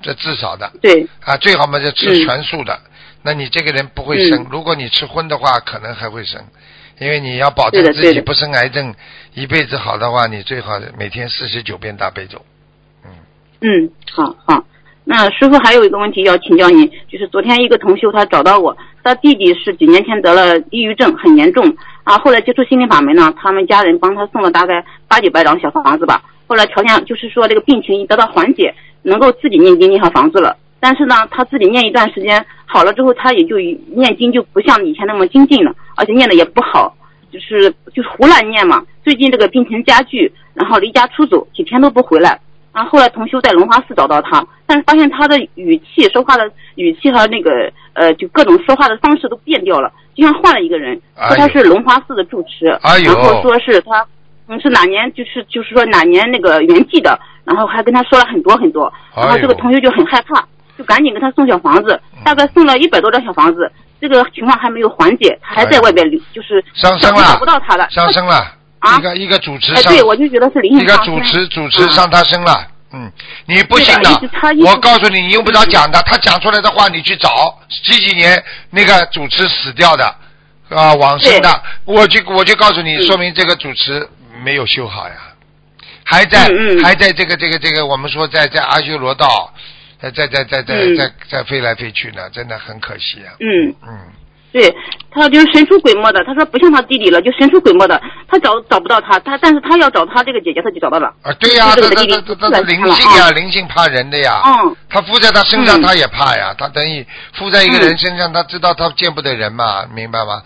这至少的对，啊，最好嘛就吃嗯。全素的。那你这个人不会生，嗯。如果你吃荤的话，可能还会生，因为你要保证自己不生癌症，一辈子好的话，你最好每天四十九遍大悲咒。嗯。嗯，好好。那师傅还有一个问题要请教您，就是昨天一个同修他找到我，他弟弟是几年前得了抑郁症，很严重啊。后来接触心灵法门呢，他们家人帮他送了大概八九百张小房子吧。后来条件就是说这个病情得到缓解，能够自己念经念小房子了。但是呢，他自己念一段时间好了之后，他也就念经就不像以前那么精进了，而且念的也不好，就是就是胡乱念嘛。最近这个病情加剧，然后离家出走，几天都不回来。然后后来同修在龙华寺找到他，但是发现他的语气、说话的语气和那个呃，就各种说话的方式都变掉了，就像换了一个人。说他是龙华寺的住持，哎然后说是他嗯是哪年就是就是说哪年那个圆寂的，然后还跟他说了很多很多，然后这个同修就很害怕，就赶紧给他送小房子，大概送了一百多张小房子，这个情况还没有缓解，他还在外边留，就是哎上升了。找不到他了，上升了，啊？一个一个主持哎，上，对，我就觉得是灵一个主持主持嗯上他身了。嗯，你不信的我告诉你，你用不着讲的，他讲出来的话你去找几几年那个主持死掉的啊往生的，我就我就告诉你，嗯。说明这个主持没有修好呀，还在嗯嗯。还在这个这个这个我们说在在阿修罗道，在在在在在在飞来飞去呢，真的很可惜啊。嗯。嗯，对他就是神出鬼没的，他说不像他弟弟了，就神出鬼没的，他找找不到他，他但是他要找他这个姐姐，他就找到了。啊，对呀、就这个弟弟突然这这灵性呀，灵性怕人的呀。嗯，他附在他身上，嗯他也怕呀。他等于附在一个人身上，他知道他见不得人嘛，明白吗？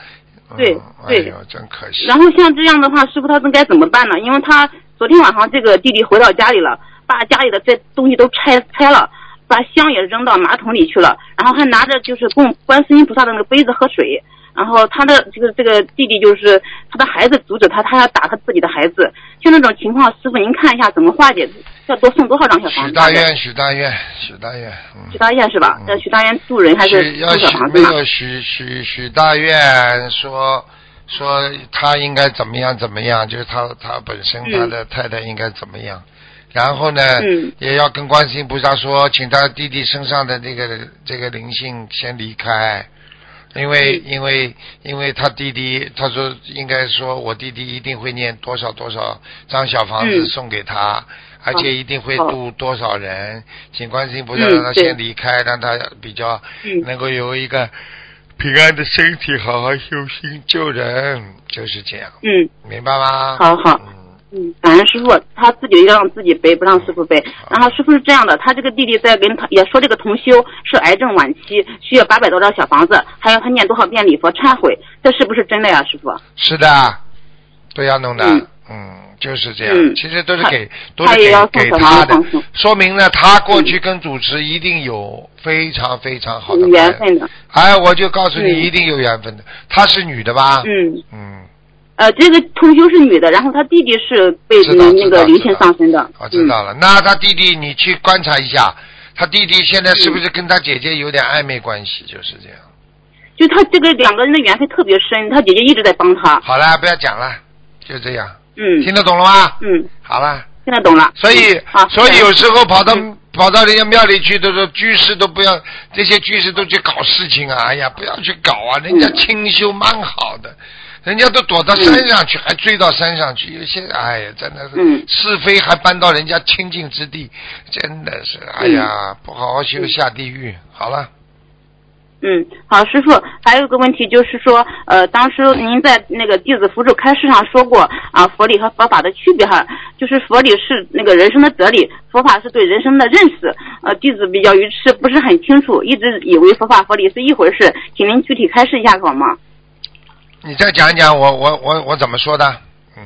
嗯对对哎呦，真可惜。然后像这样的话，师傅他应该怎么办呢？因为他昨天晚上这个弟弟回到家里了，把家里的这东西都拆拆了，把香也扔到马桶里去了，然后还拿着就是供观世音菩萨的那个杯子喝水。然后他的这个这个弟弟就是他的孩子阻止他，他要打他自己的孩子。就那种情况，师傅您看一下怎么化解？要多送多少张小房子？许大愿，许大愿，许大愿，嗯许。大愿是吧嗯？许大愿渡人还是许要许没房子呢？有许许许大愿说说他应该怎么样怎么样，就是他他本身嗯他的太太应该怎么样，然后呢、嗯。也要跟观世音菩萨说，请他弟弟身上的这个这个灵性先离开。因为嗯。因为因为他弟弟，他说应该说我弟弟一定会念多少多少张小房子嗯。送给他，而且一定会好度多少人，请观世音菩萨嗯让他先离开，让他比较嗯。能够有一个平安的身体，好好修心救人，就是这样，嗯，明白吗？好好。嗯，嗯，感恩师傅，他自己要让自己背，不让师傅背。然后师傅是这样的，他这个弟弟在跟他也说这个同修是癌症晚期，需要八百多张小房子，还要他念多少遍礼佛忏悔，这是不是真的呀，师傅？是的，都要弄的，嗯嗯，就是这样。嗯其实都是给，都是给给他的说明呢，他过去跟主持一定有非常非常好的缘分的。哎，我就告诉你，嗯一定有缘分的。她是女的吧？嗯，嗯，呃，这个同修是女的，然后她弟弟是被那个灵性上身的。我知道了。那他弟弟，你去观察一下，他弟弟现在是不是跟他姐姐有点暧昧关系？就是这样。嗯。就他这个两个人的缘分特别深，他姐姐一直在帮他。好了，不要讲了，就这样。嗯听得懂了吗？嗯，好了。听得懂了。所以所以有时候跑到嗯跑到人家庙里去，都说居士都不要，这些居士都去搞事情啊！哎呀，不要去搞啊！人家嗯清修蛮好的，人家都躲到山上去，还追到山上去，有些哎呀，真的是、嗯是非还搬到人家清净之地，真的是哎呀，不好好修下地狱。好了，嗯，好，师傅，还有一个问题就是说，呃，当时您在那个弟子辅助开示上说过啊，佛理和佛法的区别哈，就是佛理是那个人生的哲理，佛法是对人生的认识。呃，弟子比较愚痴，不是很清楚，一直以为佛法佛理是一回事，请您具体开示一下好吗？你再讲一讲我我我我怎么说的？嗯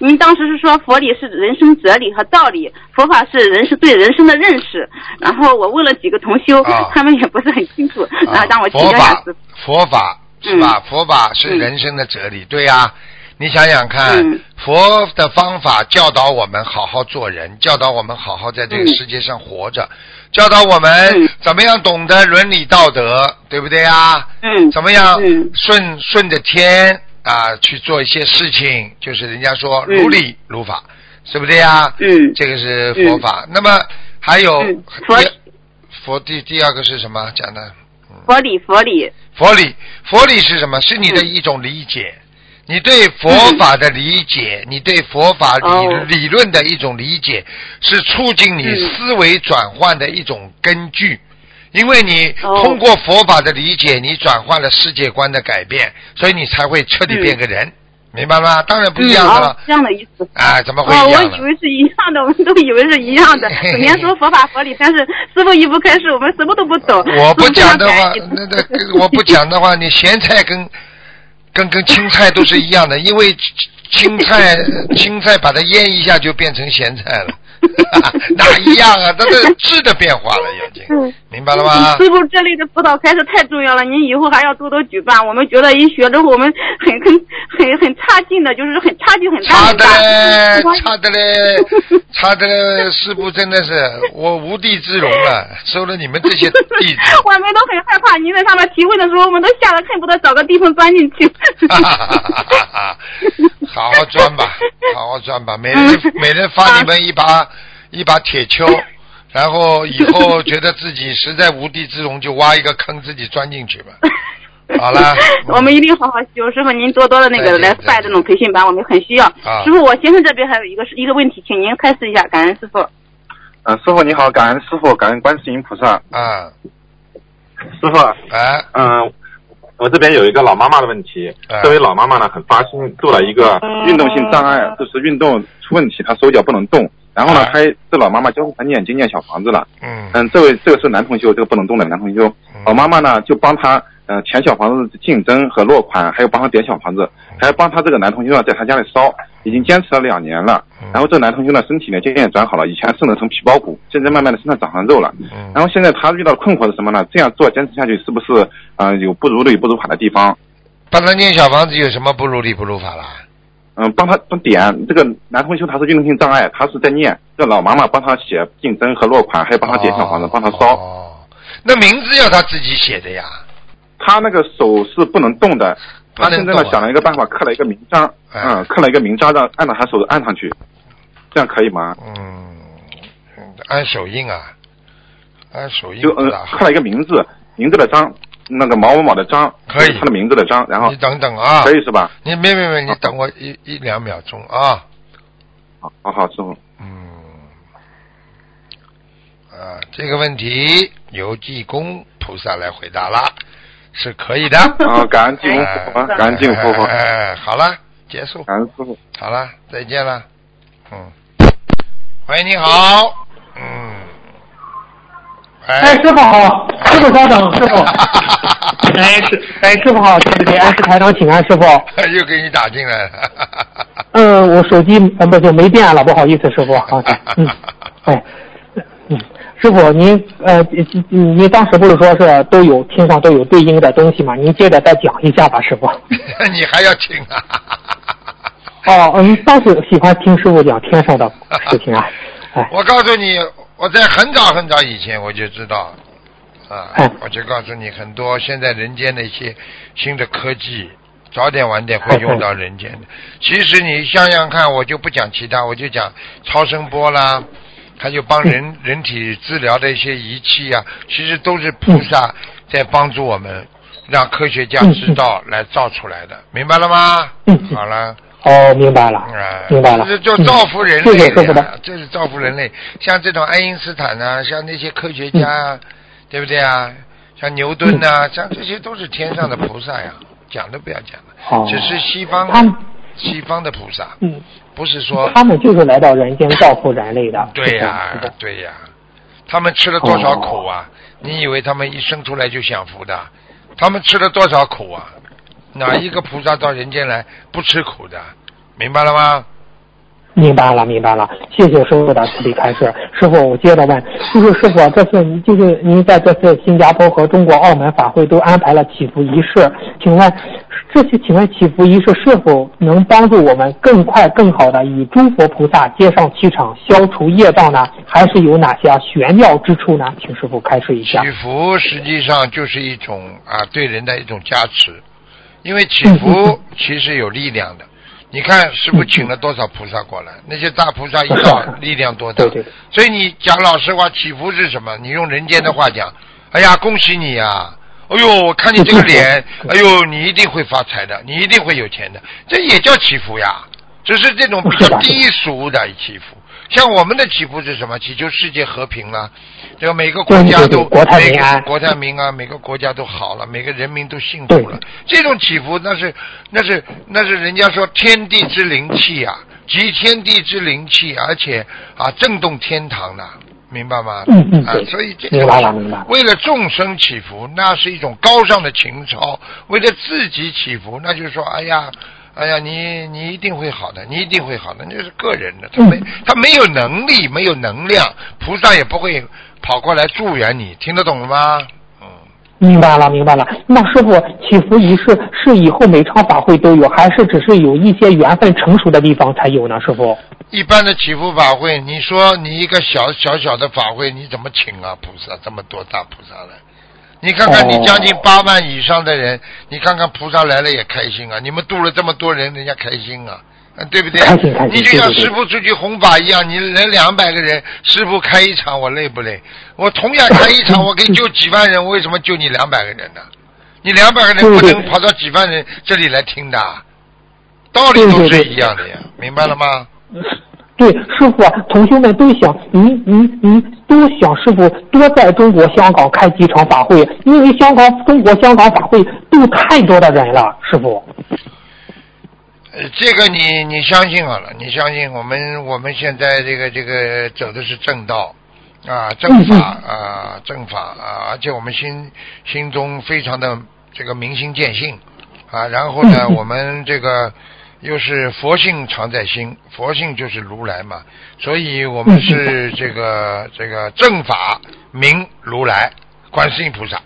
您当时是说佛理是人生哲理和道理，佛法是人是对人生的认识。然后我问了几个同修，啊他们也不是很清楚，然后啊让我请佛教一下法。佛法是吧？佛法是嗯人生的哲理，对呀、你想想看，嗯佛的方法教导我们好好做人，教导我们好好在这个嗯世界上活着，教导我们嗯。怎么样懂得伦理道德，对不对呀？嗯。怎么样嗯。顺顺着天啊去做一些事情，就是人家说嗯。如理如法，是不对呀？嗯。这个是佛法。那么还有嗯。佛佛第第二个是什么？讲的？佛理佛理，佛理，佛理是什么？是你的一种理解，你对佛法的理解，你对佛法理、哦理论的一种理解，是促进你嗯思维转换的一种根据。因为你哦通过佛法的理解，你转换了世界观的改变，所以你才会彻底变个人，明白吗？当然不一样的嗯哦了，这样的意思。啊，怎么会哦，一样哦我以？为是一样的，我们都以为是一样的。[laughs] 整天说佛法佛理，但是师傅一不开示，我们什么都不懂。我不讲的话，那那我不讲的话，你咸菜跟跟跟青菜都是一样的，因为青菜 [laughs] 青菜把它腌一下就变成咸菜了，[laughs] 哪一样啊？这是质的变化了，已经嗯明白了吗？师傅这类的辅导开始太重要了，您以后还要多多举办。我们觉得一学之后，我们很很很很差劲的，就是很差距很大差的差的嘞，差的嘞！师傅真的是我无地自容了，收了你们这些弟子。[laughs] 我们都很害怕，您在上面提问的时候，我们都吓得恨不得找个地方钻进去。哈哈哈哈哈！好好钻吧，好好钻吧，每人 [laughs] 每人发你们一把一把铁锹，然后以后觉得自己实在无地自容，就挖一个坑自己钻进去吧。[laughs] 好了，[laughs] 我们一定好好修。师傅，您多多的那个来办这种培训班，我们很需要。啊师傅，我先生这边还有一个是一个问题，请您开示一下，感恩师傅。嗯，师傅你好，感恩师傅，感恩观世音菩萨。啊，师傅，哎，嗯，我这边有一个老妈妈的问题哎，这位老妈妈呢很发心做了一个运动性障碍，就是运动出问题，她手脚不能动。然后呢他，这老妈妈教他念经念小房子了。嗯嗯，这位这个是男同修，这个不能动的男同修。老妈妈呢就帮他呃填小房子的竞争和落款，还有帮他点小房子，还要帮他这个男同修呢在他家里烧，已经坚持了两年了。然后这个男同修呢身体呢渐渐转好了，以前瘦的成皮包骨，现在慢慢的身上长上肉了。嗯然后现在他遇到的困惑是什么呢？这样做坚持下去是不是呃有不如理不如法的地方？帮他念小房子有什么不如理不如法啦？嗯，帮他帮点这个男同学他是运动性障碍，他是在念，这老妈妈帮他写竞争和落款，还有帮他点小房子，帮他烧。哦，那名字要他自己写的呀。他那个手是不能动的，他现在呢想了一个办法，刻了一个名章，哎嗯，刻了一个名章，让按照他手按上去，这样可以吗？嗯，嗯按手印啊，按手印就嗯刻了一个名字，名字的章，那个毛某某的章，可以就是他的名字的章，然后你等等啊，可以是吧？你没没没，你等我一一两秒钟啊。好好好，师傅，嗯，啊，这个问题由济公菩萨来回答了，是可以的。啊，感恩济公感恩济公佛佛，哎，哎好了，结束，感恩师傅。好了，再见了。嗯，喂，你好，嗯，哎，哎，师傅好，师傅稍等，师傅。[laughs] 哎，师，哎，师傅好，对不起？哎，是台长，请安，师傅。[laughs] 又给你打进来了。[laughs] 嗯，我手机呃不就没电了，不好意思，师傅。好的，嗯，哎，嗯，师傅您呃您您当时不是说是都有天上都有对应的东西吗？您接着再讲一下吧，师傅。你还要请啊？哦，嗯，当时喜欢听师傅讲天上的事情啊。哎，我告诉你，我在很早很早以前我就知道，啊哎，我就告诉你很多现在人间的一些新的科技，早点晚点会用到人间的。其实你想想看，我就不讲其他，我就讲超声波啦，还有帮人人体治疗的一些仪器啊，其实都是菩萨在帮助我们，让科学家知道来造出来的，明白了吗？嗯。好了。哦，明白了，啊，明白了。这就嗯造福人类的这是造福人类。像这种爱因斯坦啊，像那些科学家啊，对不对啊？像牛顿呐、像这些都是天上的菩萨呀，讲都不要讲了。哦只是西方西方的菩萨，嗯，不是说他们就是来到人间造福人类的。[laughs] 对呀、对呀、他们吃了多少苦哦啊？你以为他们一生出来就享福的？他们吃了多少苦啊？哪一个菩萨到人间来不吃苦的？明白了吗？明白了，明白了，谢谢师傅的慈悲开示。师傅，我接着问，就是师傅，这次就是您在这次新加坡和中国澳门法会都安排了祈福仪式，请问这些请问祈福仪式是否能帮助我们更快、更好的与诸佛菩萨接上气场，消除业障呢？还是有哪些玄妙之处呢？请师傅开示一下。祈福实际上就是一种啊对人的一种加持，因为祈嗯福其实有力量的。你看师傅请了多少菩萨过来，那些大菩萨一到力量多大对对对，所以你讲老实话，祈福是什么？你用人间的话讲，哎呀，恭喜你呀！哎呦，我看你这个脸，[laughs] 哎呦，你一定会发财的，你一定会有钱的，这也叫祈福呀，只是这种比较 [laughs] 低俗的祈福。像我们的祈福是什么？祈求世界和平了，这个每个国家都国泰每个民安国泰民安，每个国家都好了，每个人民都幸福了。这种祈福那是那是那是人家说天地之灵气啊，集天地之灵气，而且啊震动天堂的，明白吗？啊嗯嗯对，所以这明白了明白了为了众生祈福，那是一种高尚的情操；为了自己祈福，那就是说，哎呀。哎呀，你你一定会好的，你一定会好的，那是个人的，他没、嗯他没有能力，没有能量，菩萨也不会跑过来助缘你，听得懂了吗？嗯，明白了，明白了。那师傅，祈福仪式是以后每场法会都有，还是只是有一些缘分成熟的地方才有呢？师傅？一般的祈福法会，你说你一个小小小的法会，你怎么请啊？菩萨这么多大菩萨来，你看看你哦将近八万以上的人，你看看菩萨来了也开心啊！你们度了这么多人，人家开心啊，嗯对不对？开心开心你就像师傅出去弘法一样，你人两百个人，师傅开一场，我累不累？我同样开一场，我可以救几万人，我为什么救你两百个人呢？你两百个人不能跑到几万人这里来听的啊，道理都是一样的呀，明白了吗？对，师傅啊，同学们都想，您您您都想师傅多在中国香港开几场法会，因为香港中国香港法会度太多的人了，师傅。呃，这个你你相信好了，你相信我们我们现在这个这个走的是正道啊，正法啊，正法啊，而且我们心心中非常的这个明心见性啊，然后呢，我们这个又是佛性常在心，佛性就是如来嘛，所以我们是 [laughs] 这个这个正法明如来，观世音菩萨。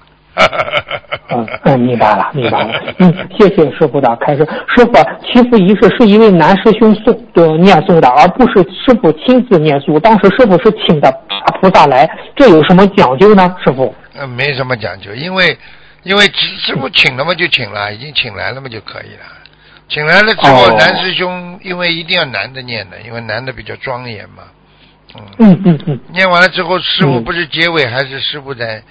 嗯嗯，明白了，明白了。嗯，谢谢师傅的开示。师傅，祈福仪式是一位男师兄诵的念诵的，而不是师傅亲自念诵。当时师傅是请的大菩萨来，这有什么讲究呢？师傅？嗯，没什么讲究，因为因为师师傅请了嘛就请了，已经请来了嘛就可以了。请来了之后，哦男师兄因为一定要男的念的，因为男的比较庄严嘛。嗯，嗯嗯嗯，念完了之后，师傅嗯不是结尾还是师傅在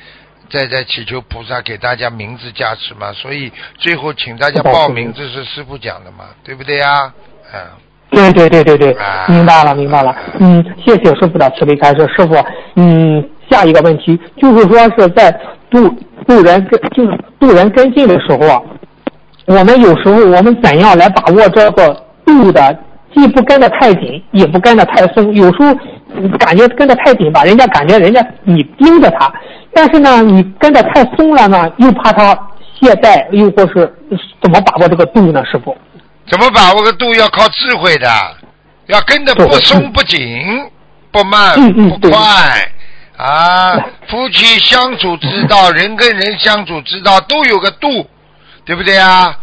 在在祈求菩萨给大家名字加持嘛？所以最后请大家报名字是师傅讲的嘛，对不对呀？嗯。对对对对对啊，明白了明白了。嗯，谢谢师傅的慈悲开示。师傅，嗯，下一个问题就是说是在渡渡人跟就是渡人跟进的时候啊，我们有时候我们怎样来把握这个度的，既不跟得太紧，也不跟得太松。有时候嗯感觉跟得太紧吧，人家感觉人家你盯着他，但是呢，你跟得太松了呢，又怕他懈怠，又或是怎么把握这个度呢？师傅？怎么把握个度要靠智慧的，要跟的不松不紧，不慢嗯嗯对不快啊。夫妻相处之道，人跟人相处之道都有个度，对不对啊？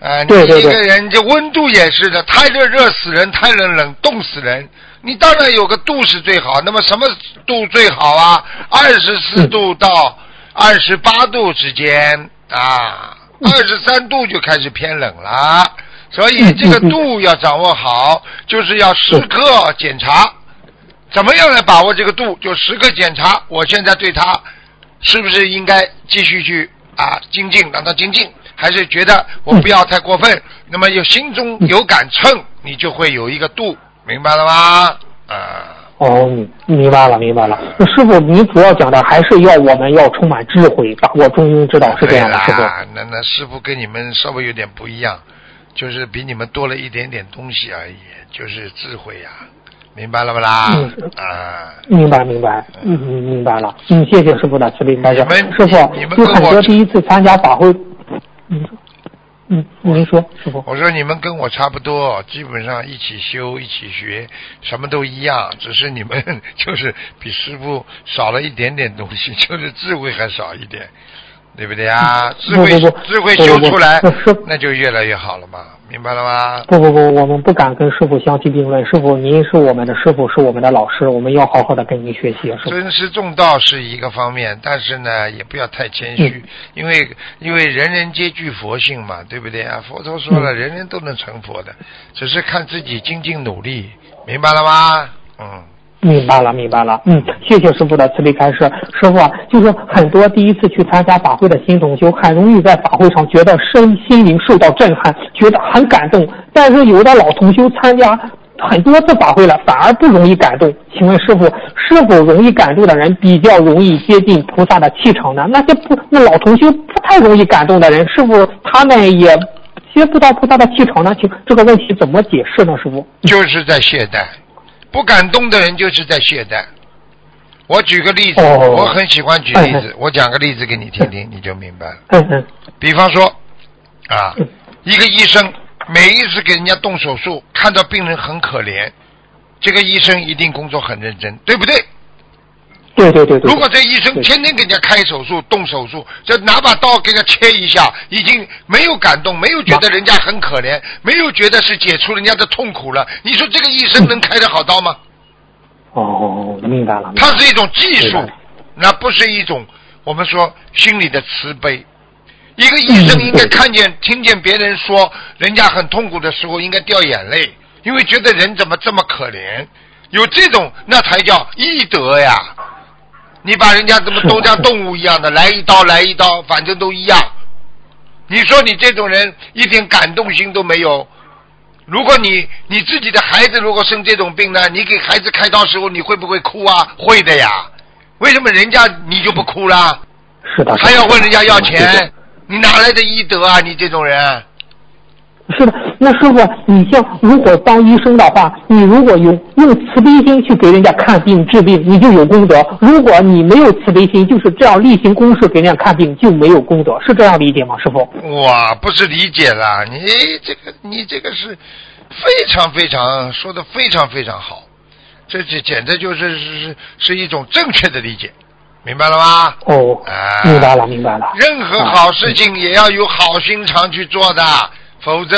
呃，你一个人这温度也是的，太热热死人，太冷冷冻死人。你当然有个度是最好，那么什么度最好啊？二十四度到二十八度之间啊，二十三度就开始偏冷了。所以这个度要掌握好，就是要时刻检查，怎么样来把握这个度？就时刻检查，我现在对他是不是应该继续去啊精进，让他精进，还是觉得我不要太过分？那么有心中有杆秤，你就会有一个度，明白了吗？啊。哦，明白了，明白了。那师傅，您主要讲的还是要我们要充满智慧，把握中庸之道，是这样的，师傅。那那师傅跟你们稍微有点不一样，就是比你们多了一点点东西而已，就是智慧呀、明白了不啦？嗯啊，明白，明白，嗯嗯，明白了。嗯，谢谢师傅的慈悲开示。师傅你们，有很多第一次参加法会，嗯，嗯，你说，师傅。我说你们跟我差不多，基本上一起修，一起学，什么都一样，只是你们 [laughs] 就是比师傅少了一点点东西，就是智慧还少一点，对不对啊？智慧智慧修出来那就越来越好了嘛，明白了吗？不不不，我们不敢跟师傅相提并论。师傅，您是我们的师傅，是我们的老师，我们要好好的跟您学习，尊师重道是一个方面，但是呢，也不要太谦虚，因为因为人人皆具佛性嘛，对不对啊？佛陀说了，人人都能成佛的，只是看自己精进努力，明白了吗？嗯。明白了，明白了。嗯，谢谢师傅的慈悲开示。师傅啊，就是很多第一次去参加法会的新同修，很容易在法会上觉得身心灵受到震撼，觉得很感动。但是有的老同修参加很多次法会了，反而不容易感动。请问师傅，是否容易感动的人比较容易接近菩萨的气场呢？那些不那老同修不太容易感动的人，是否他们也接不到菩萨的气场呢？请这个问题怎么解释呢？师傅？就是在懈怠，不敢动的人就是在懈怠。我举个例子，哦我很喜欢举例哎子，我讲个例子给你听听，你就明白了。比方说，啊，一个医生每一次给人家动手术，看到病人很可怜，这个医生一定工作很认真，对不对？对对对对。如果这医生天天给人家开手术、动手术，这拿把刀给人家切一下，已经没有感动，没有觉得人家很可怜，没有觉得是解除人家的痛苦了。你说这个医生能开得好刀吗？哦，明白了。明白了它是一种技术那不是一种我们说心里的慈悲。一个医生嗯应该看见、听见别人说人家很痛苦的时候，应该掉眼泪，因为觉得人怎么这么可怜。有这种，那才叫医德呀！你把人家怎么都像动物一样的，来一刀来一刀，反正都一样。你说你这种人一点感动心都没有。如果你你自己的孩子如果生这种病呢，你给孩子开刀时候你会不会哭啊？会的呀。为什么人家你就不哭啦？是的。还要问人家要钱？你哪来的医德啊？你这种人，是的，那师傅，你像如果当医生的话，你如果有用慈悲心去给人家看病治病，你就有功德；如果你没有慈悲心，就是这样例行公事给人家看病，就没有功德，是这样理解吗，师傅？哇，不是理解了，你这个你这个是非常非常说的非常非常好，这这简直就是是是是一种正确的理解，明白了吗？哦，啊明白了，明白了。任何好事情也要有好心肠去做的，否则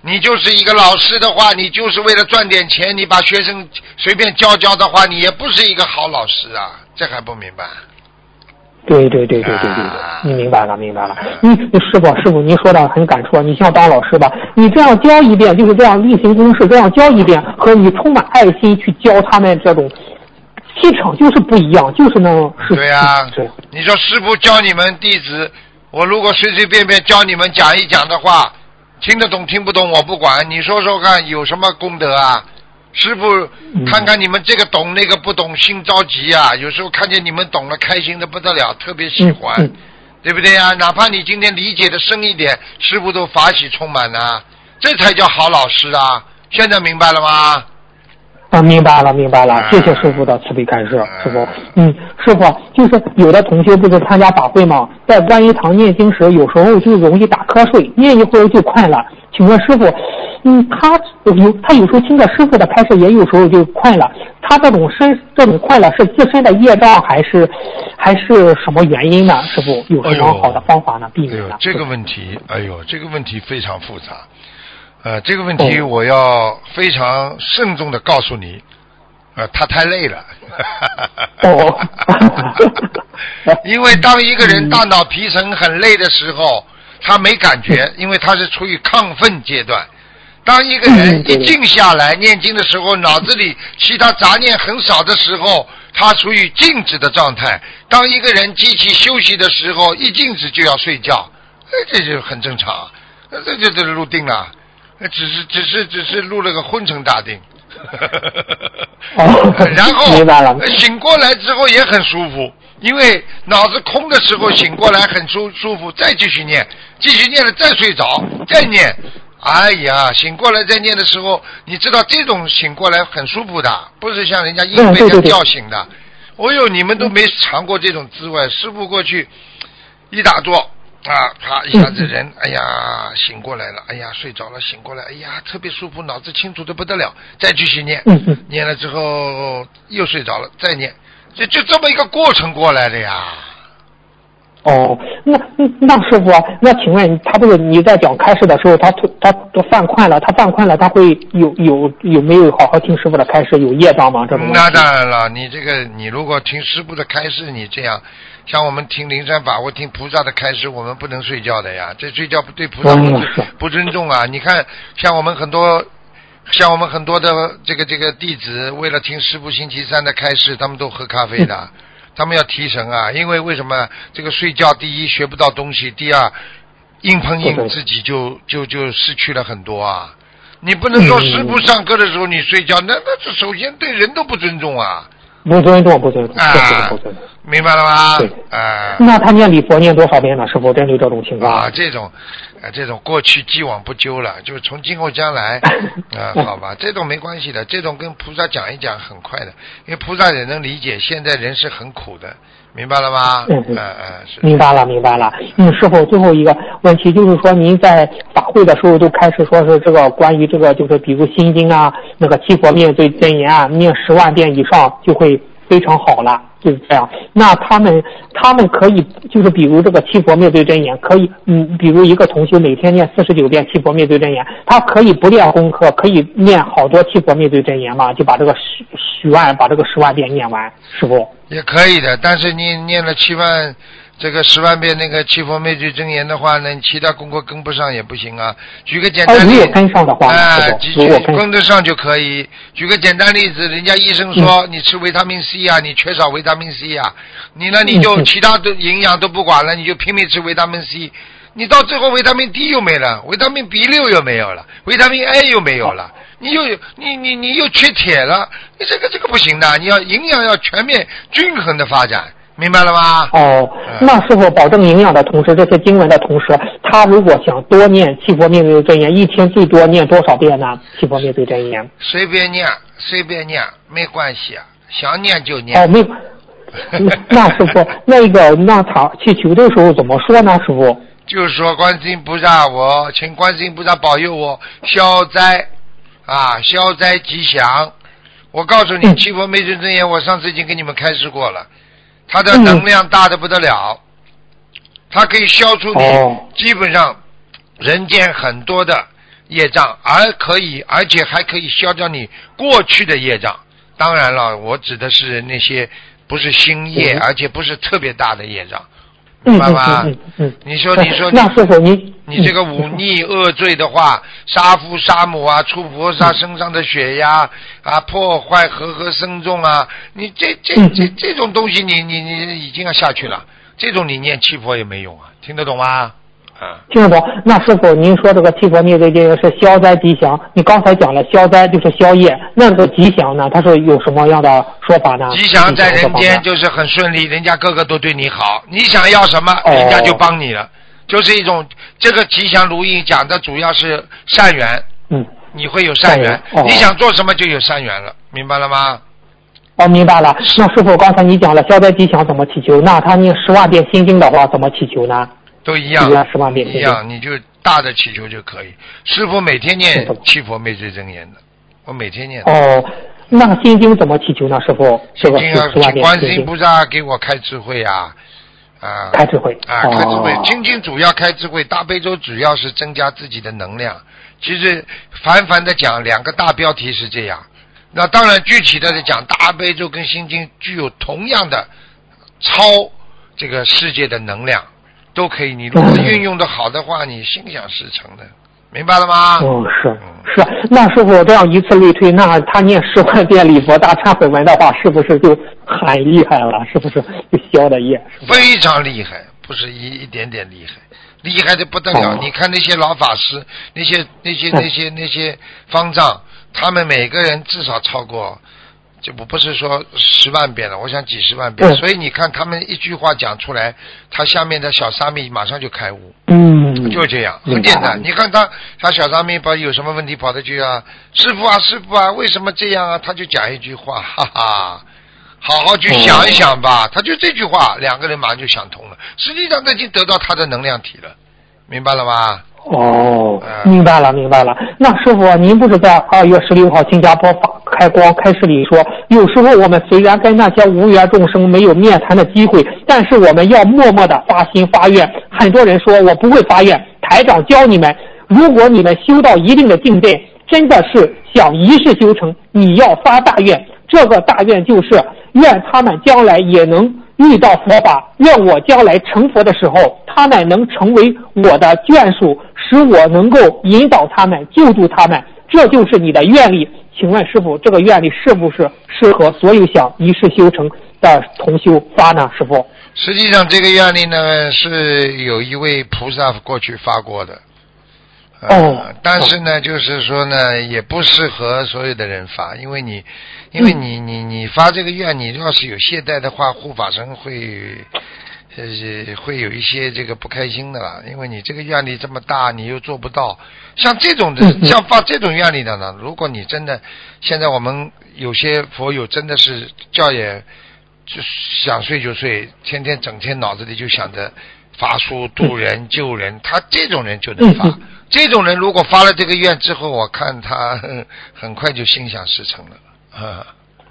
你就是一个老师的话，你就是为了赚点钱，你把学生随便教教的话，你也不是一个好老师啊，这还不明白？对对对对对对对，你明白了明白了。你，师傅师傅，您说的很感触啊。你像当老师吧，你这样教一遍，就是这样例行公事这样教一遍，和你充满爱心去教他们这种气场就是不一样，就是那种是。对呀、你说师傅教你们弟子，我如果随随便便教你们讲一讲的话，听得懂听不懂我不管，你说说看有什么功德啊？师傅嗯看看你们这个懂那个不懂，心着急啊！有时候看见你们懂了，开心的不得了，特别喜欢，嗯嗯对不对呀、哪怕你今天理解的深一点，师傅都法喜充满啊，这才叫好老师啊！现在明白了吗？啊，明白了，明白了啊，谢谢师傅的慈悲开示啊，师傅。嗯，师傅，就是有的同学不是参加法会吗？在观音堂念经时，有时候就容易打瞌睡，念一会儿就困了。请问师傅，嗯，他有他有时候听着师傅的开示，也有时候就困了。他这种身这种困了是自身的业障，还是还是什么原因呢？师傅有什么好的方法呢？避免呢？，这个问题，哎呦，这个问题非常复杂。呃，这个问题哦我要非常慎重的告诉你，呃，他太累了。哦 [laughs] 因为当一个人大脑皮层很累的时候，他没感觉，因为他是处于亢奋阶段。当一个人一静下来念经的时候，脑子里其他杂念很少的时候，他处于静止的状态。当一个人机器休息的时候，一静止就要睡觉，哎，这就很正常，呃这就这入定了，呃只是只是只是入了个昏沉大定。[laughs] 哦然后醒过来之后也很舒服，因为脑子空的时候醒过来很舒舒服，再继续念，继续念了再睡着，再念。哎呀，醒过来再念的时候，你知道这种醒过来很舒服的，不是像人家硬被叫醒的。哦呦，你们都没尝过这种滋味。师傅过去一打坐，啊，啪一下子人，哎呀，醒过来了，哎呀，睡着了，醒过来，哎呀，特别舒服，脑子清楚的不得了，再继续念，念了之后又睡着了，再念，就就这么一个过程过来的呀。哦，那那师傅啊，那请问他这个你在讲开示的时候，他突他都犯困了，他犯困了，他会有有有没有好好听师傅的开示，有业障吗？这种那当然了，你这个你如果听师傅的开示，你这样，像我们听灵山法我听菩萨的开示，我们不能睡觉的呀，这睡觉不对菩萨不不尊重啊！你看，像我们很多。像我们很多的这个这个弟子，为了听师傅星期三的开示，他们都喝咖啡的，他们要提神啊。因为为什么这个睡觉，第一学不到东西，第二硬碰硬自己就就就失去了很多啊。你不能说嗯师傅上课的时候你睡觉，那那这首先对人都不尊重啊，不尊重，不尊重，啊确实是不尊重。明白了吗对？啊那他念礼佛念多少遍呢？是否针对这种情况？啊，这种啊这种过去既往不咎了，就是从今后将来 [laughs] 啊，好吧，这种没关系的，这种跟菩萨讲一讲很快的，因为菩萨也能理解，现在人是很苦的，明白了吗？嗯嗯嗯嗯，是。明白了，明白了。嗯，师傅，最后一个问题就是说，您在法会的时候都开始说是这个关于这个，就是比如心经啊，那个七佛灭罪真言啊，念十万遍以上就会非常好了，就是这样。那他们他们可以就是比如这个七佛灭罪真言，可以嗯，比如一个同学每天念四十九遍七佛灭罪真言，他可以不练功课，可以念好多七佛灭罪真言嘛，就把这个十十万把这个十万遍念完，是不。也可以的，但是你念了七万，这个十万遍那个七佛灭罪真言的话呢，你其他功课跟不上也不行啊。举个简哎，单例如果跟上的话呢，哎，师举傅，如果跟跟得上就可以。举个简单例子，人家医生嗯说你吃维他命 C 啊，你缺少维他命 C 啊，你呢你就其他的营养都不管了，你就拼命吃维他命 C，你到最后维他命 D 又没了，维他命 B 六又没有了，维他命 A 又没有了，你又你你你又缺铁了，你这个这个不行的，你要营养要全面均衡的发展，明白了吗？哦，嗯那师傅保证营养的同时，这些经文的同时，他如果想多念七佛灭罪真言，一天最多念多少遍呢？七佛灭罪真言。随便念，随便念，没关系啊，想念就念。哦，没有。那那师傅，[laughs] 那个那他去求的时候怎么说呢？师傅？就是说，观世音菩萨，我请观世音菩萨保佑我消灾啊，消灾吉祥。我告诉你，嗯七佛灭罪真言，我上次已经给你们开示过了，它的能量大的不得了，它可以消除你哦基本上人间很多的业障，而可以，而且还可以消掉你过去的业障。当然了，我指的是那些不是新业，嗯而且不是特别大的业障，明白吗？嗯嗯嗯。你说，你说，那师傅您你这个忤逆恶罪的话，杀父杀母啊，出菩萨身上的血呀，啊，破坏和合僧众啊，你这这嗯这这种东西你，你你已经要下去了，这种你念七佛也没用啊，听得懂吗？啊，听得懂？那师傅，您说这个七佛灭罪真言是消灾吉祥，你刚才讲了消灾就是消业，那这个吉祥呢？它是有什么样的说法呢？吉祥在人间就是很顺利，人家个个都对你好，你想要什么，哦人家就帮你了，就是一种这个吉祥如意讲的主要是善缘，嗯。你会有善缘，你想做什么就有善缘了，明白了吗？哦，明白了。那师傅，刚才你讲了消灾吉祥怎么祈求，那他念十万遍心经的话怎么祈求呢？都一样一样十万遍一样，你就大的祈求就可以。师傅每天念七佛灭罪真言的，我每天念。哦，那心经怎么祈求呢？师傅，这个心经啊，观世音菩萨给我开智慧啊啊！开智慧啊，开智慧哦。心经主要开智慧，大悲咒主要是增加自己的能量。其实凡凡的讲，两个大标题是这样。那当然，具体的在讲，大悲咒跟心经具有同样的超这个世界的能量，都可以。你如果嗯运用的好的话，你心想事成的，明白了吗？哦，是嗯是啊，那师傅这样以此类推，那他念十万遍礼佛大忏悔文的话，是不是就很厉害了？是不是就消的业？非常厉害，不是一一点点厉害，厉害的不得了。哦你看那些老法师，那些那些嗯那些那些方丈，他们每个人至少超过，就我不是说十万遍了，我想几十万遍。嗯所以你看他们一句话讲出来，他下面的小沙弥马上就开悟。嗯，就这样，很简单。你看他，他小沙弥把有什么问题跑得去啊？师傅啊，师傅啊，为什么这样啊？他就讲一句话，哈哈，好好去想一想吧。他就这句话，两个人马上就想通了。实际上他已经得到他的能量体了，明白了吗？哦，嗯明白了，明白了。那师傅，您不是在二月十六号新加坡法开光开示里说，有时候我们虽然跟那些无缘众生没有面谈的机会，但是我们要默默的发心发愿。很多人说我不会发愿，台长教你们，如果你们修到一定的境界，真的是想一世修成，你要发大愿。这个大愿就是愿他们将来也能遇到佛法，愿我将来成佛的时候，他们能成为我的眷属，使我能够引导他们、救助他们。这就是你的愿力。请问师傅，这个愿力是不是适合所有想一世修成的同修发呢？师傅？实际上，这个愿力呢是有一位菩萨过去发过的，呃、哦但是呢，就是说呢，也不适合所有的人发，因为你，因为你你你发这个愿，你要是有懈怠的话，护法神会。呃，会有一些这个不开心的啦，因为你这个愿力这么大，你又做不到。像这种的像发这种愿力的呢，如果你真的，现在我们有些佛友真的是觉也就想睡就睡，天天整天脑子里就想着发书渡人、救人，他这种人就能发。这种人如果发了这个愿之后，我看他很快就心想事成了。啊，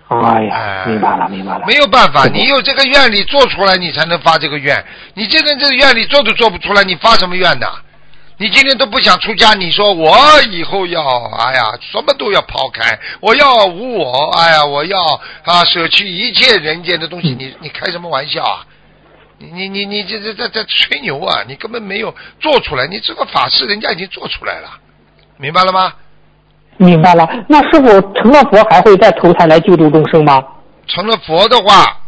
哎呀哎，明白了，明白了。没有办法，你有这个愿力做出来，你才能发这个愿。你今天这个愿力做都做不出来，你发什么愿呢？你今天都不想出家，你说我以后要，哎呀，什么都要抛开，我要无我，哎呀，我要啊舍去一切人间的东西，你你开什么玩笑啊？你你你你这这这这吹牛啊！你根本没有做出来，你这个法事人家已经做出来了，明白了吗？明白了。那师傅成了佛还会再投胎来救度众生吗？成了佛的话，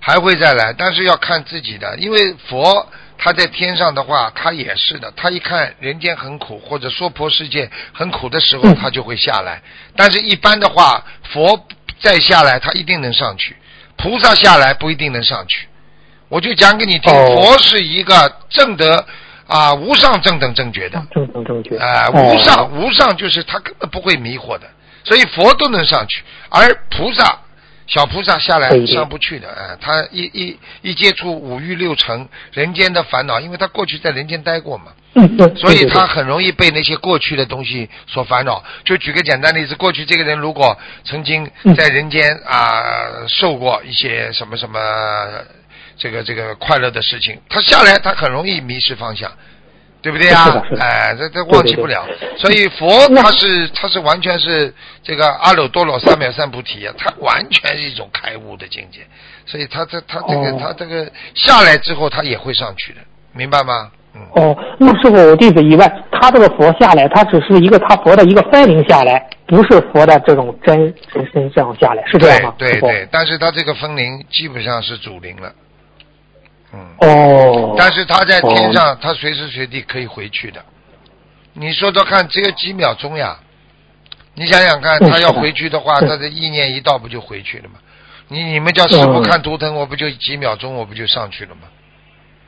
还会再来，但是要看自己的，因为佛他在天上的话，他也是的，他一看人间很苦，或者娑婆世界很苦的时候，嗯他就会下来。但是一般的话，佛再下来，他一定能上去；菩萨下来不一定能上去。我就讲给你听，哦。佛是一个正德啊无上正等正觉的，正等正觉。啊、哦。无上无上就是他根本不会迷惑的，所以佛都能上去，而菩萨小菩萨下来上不去的，啊、他一一一接触五欲六尘人间的烦恼，因为他过去在人间待过嘛，嗯，对。所以他很容易被那些过去的东西所烦恼。就举个简单例子，过去这个人如果曾经嗯。在人间啊、受过一些什么什么这个这个快乐的事情，他下来他很容易迷失方向。对不对啊哎，这这忘记不了。所以佛他是他是完全是这个阿耨多罗三藐三菩提啊，他完全是一种开悟的境界。所以他这他这个、哦他这个下来之后，他也会上去的，明白吗？嗯。哦，那师傅，我弟子疑问，他这个佛下来，他只是一个他佛的一个分灵下来，不是佛的这种真真身这样下来，是这样吗？对对对，但是他这个分灵基本上是主灵了，嗯，哦。但是他在天哦上，他随时随地可以回去的。你说说看，只有几秒钟呀？你想想看，他要回去的话，他的意念一到，不就回去了吗？你你们叫师傅嗯看图腾，我不就几秒钟，我不就上去了吗？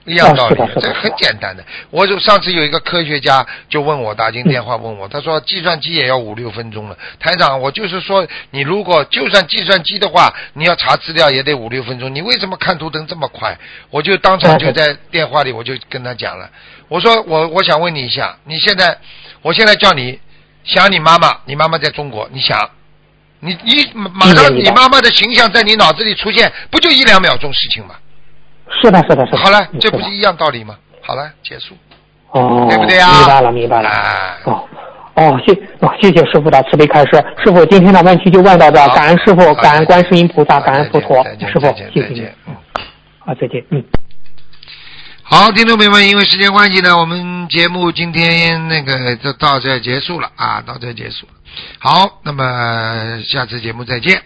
一样道理这很简单的。我就上次有一个科学家就问我，打进电话问我，他说计算机也要五六分钟了。台长，我就是说，你如果就算计算机的话，你要查资料也得五六分钟，你为什么看图腾这么快？我就当场就在电话里我就跟他讲了，我说我我想问你一下，你现在，我现在叫你想你妈妈，你妈妈在中国，你想。你你马上你妈妈的形象在你脑子里出现，不就一两秒钟事情吗？是的，是的，是的。好了，这不是一样道理吗？好了，结束。哦，对不对啊明白了，明白了。啊哦。哦，谢哦，谢谢师傅的慈悲开示。师傅，今天的问题就问到这感恩师傅，感恩观世音菩萨，感恩佛陀师傅谢谢。嗯好，再见，嗯。好，听众朋友们，因为时间关系呢，我们节目今天那个就到这结束了啊，到这结束了。好，那么下次节目再见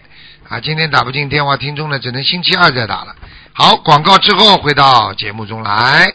啊！今天打不进电话，听众呢只能星期二再打了。好，广告之后回到节目中来。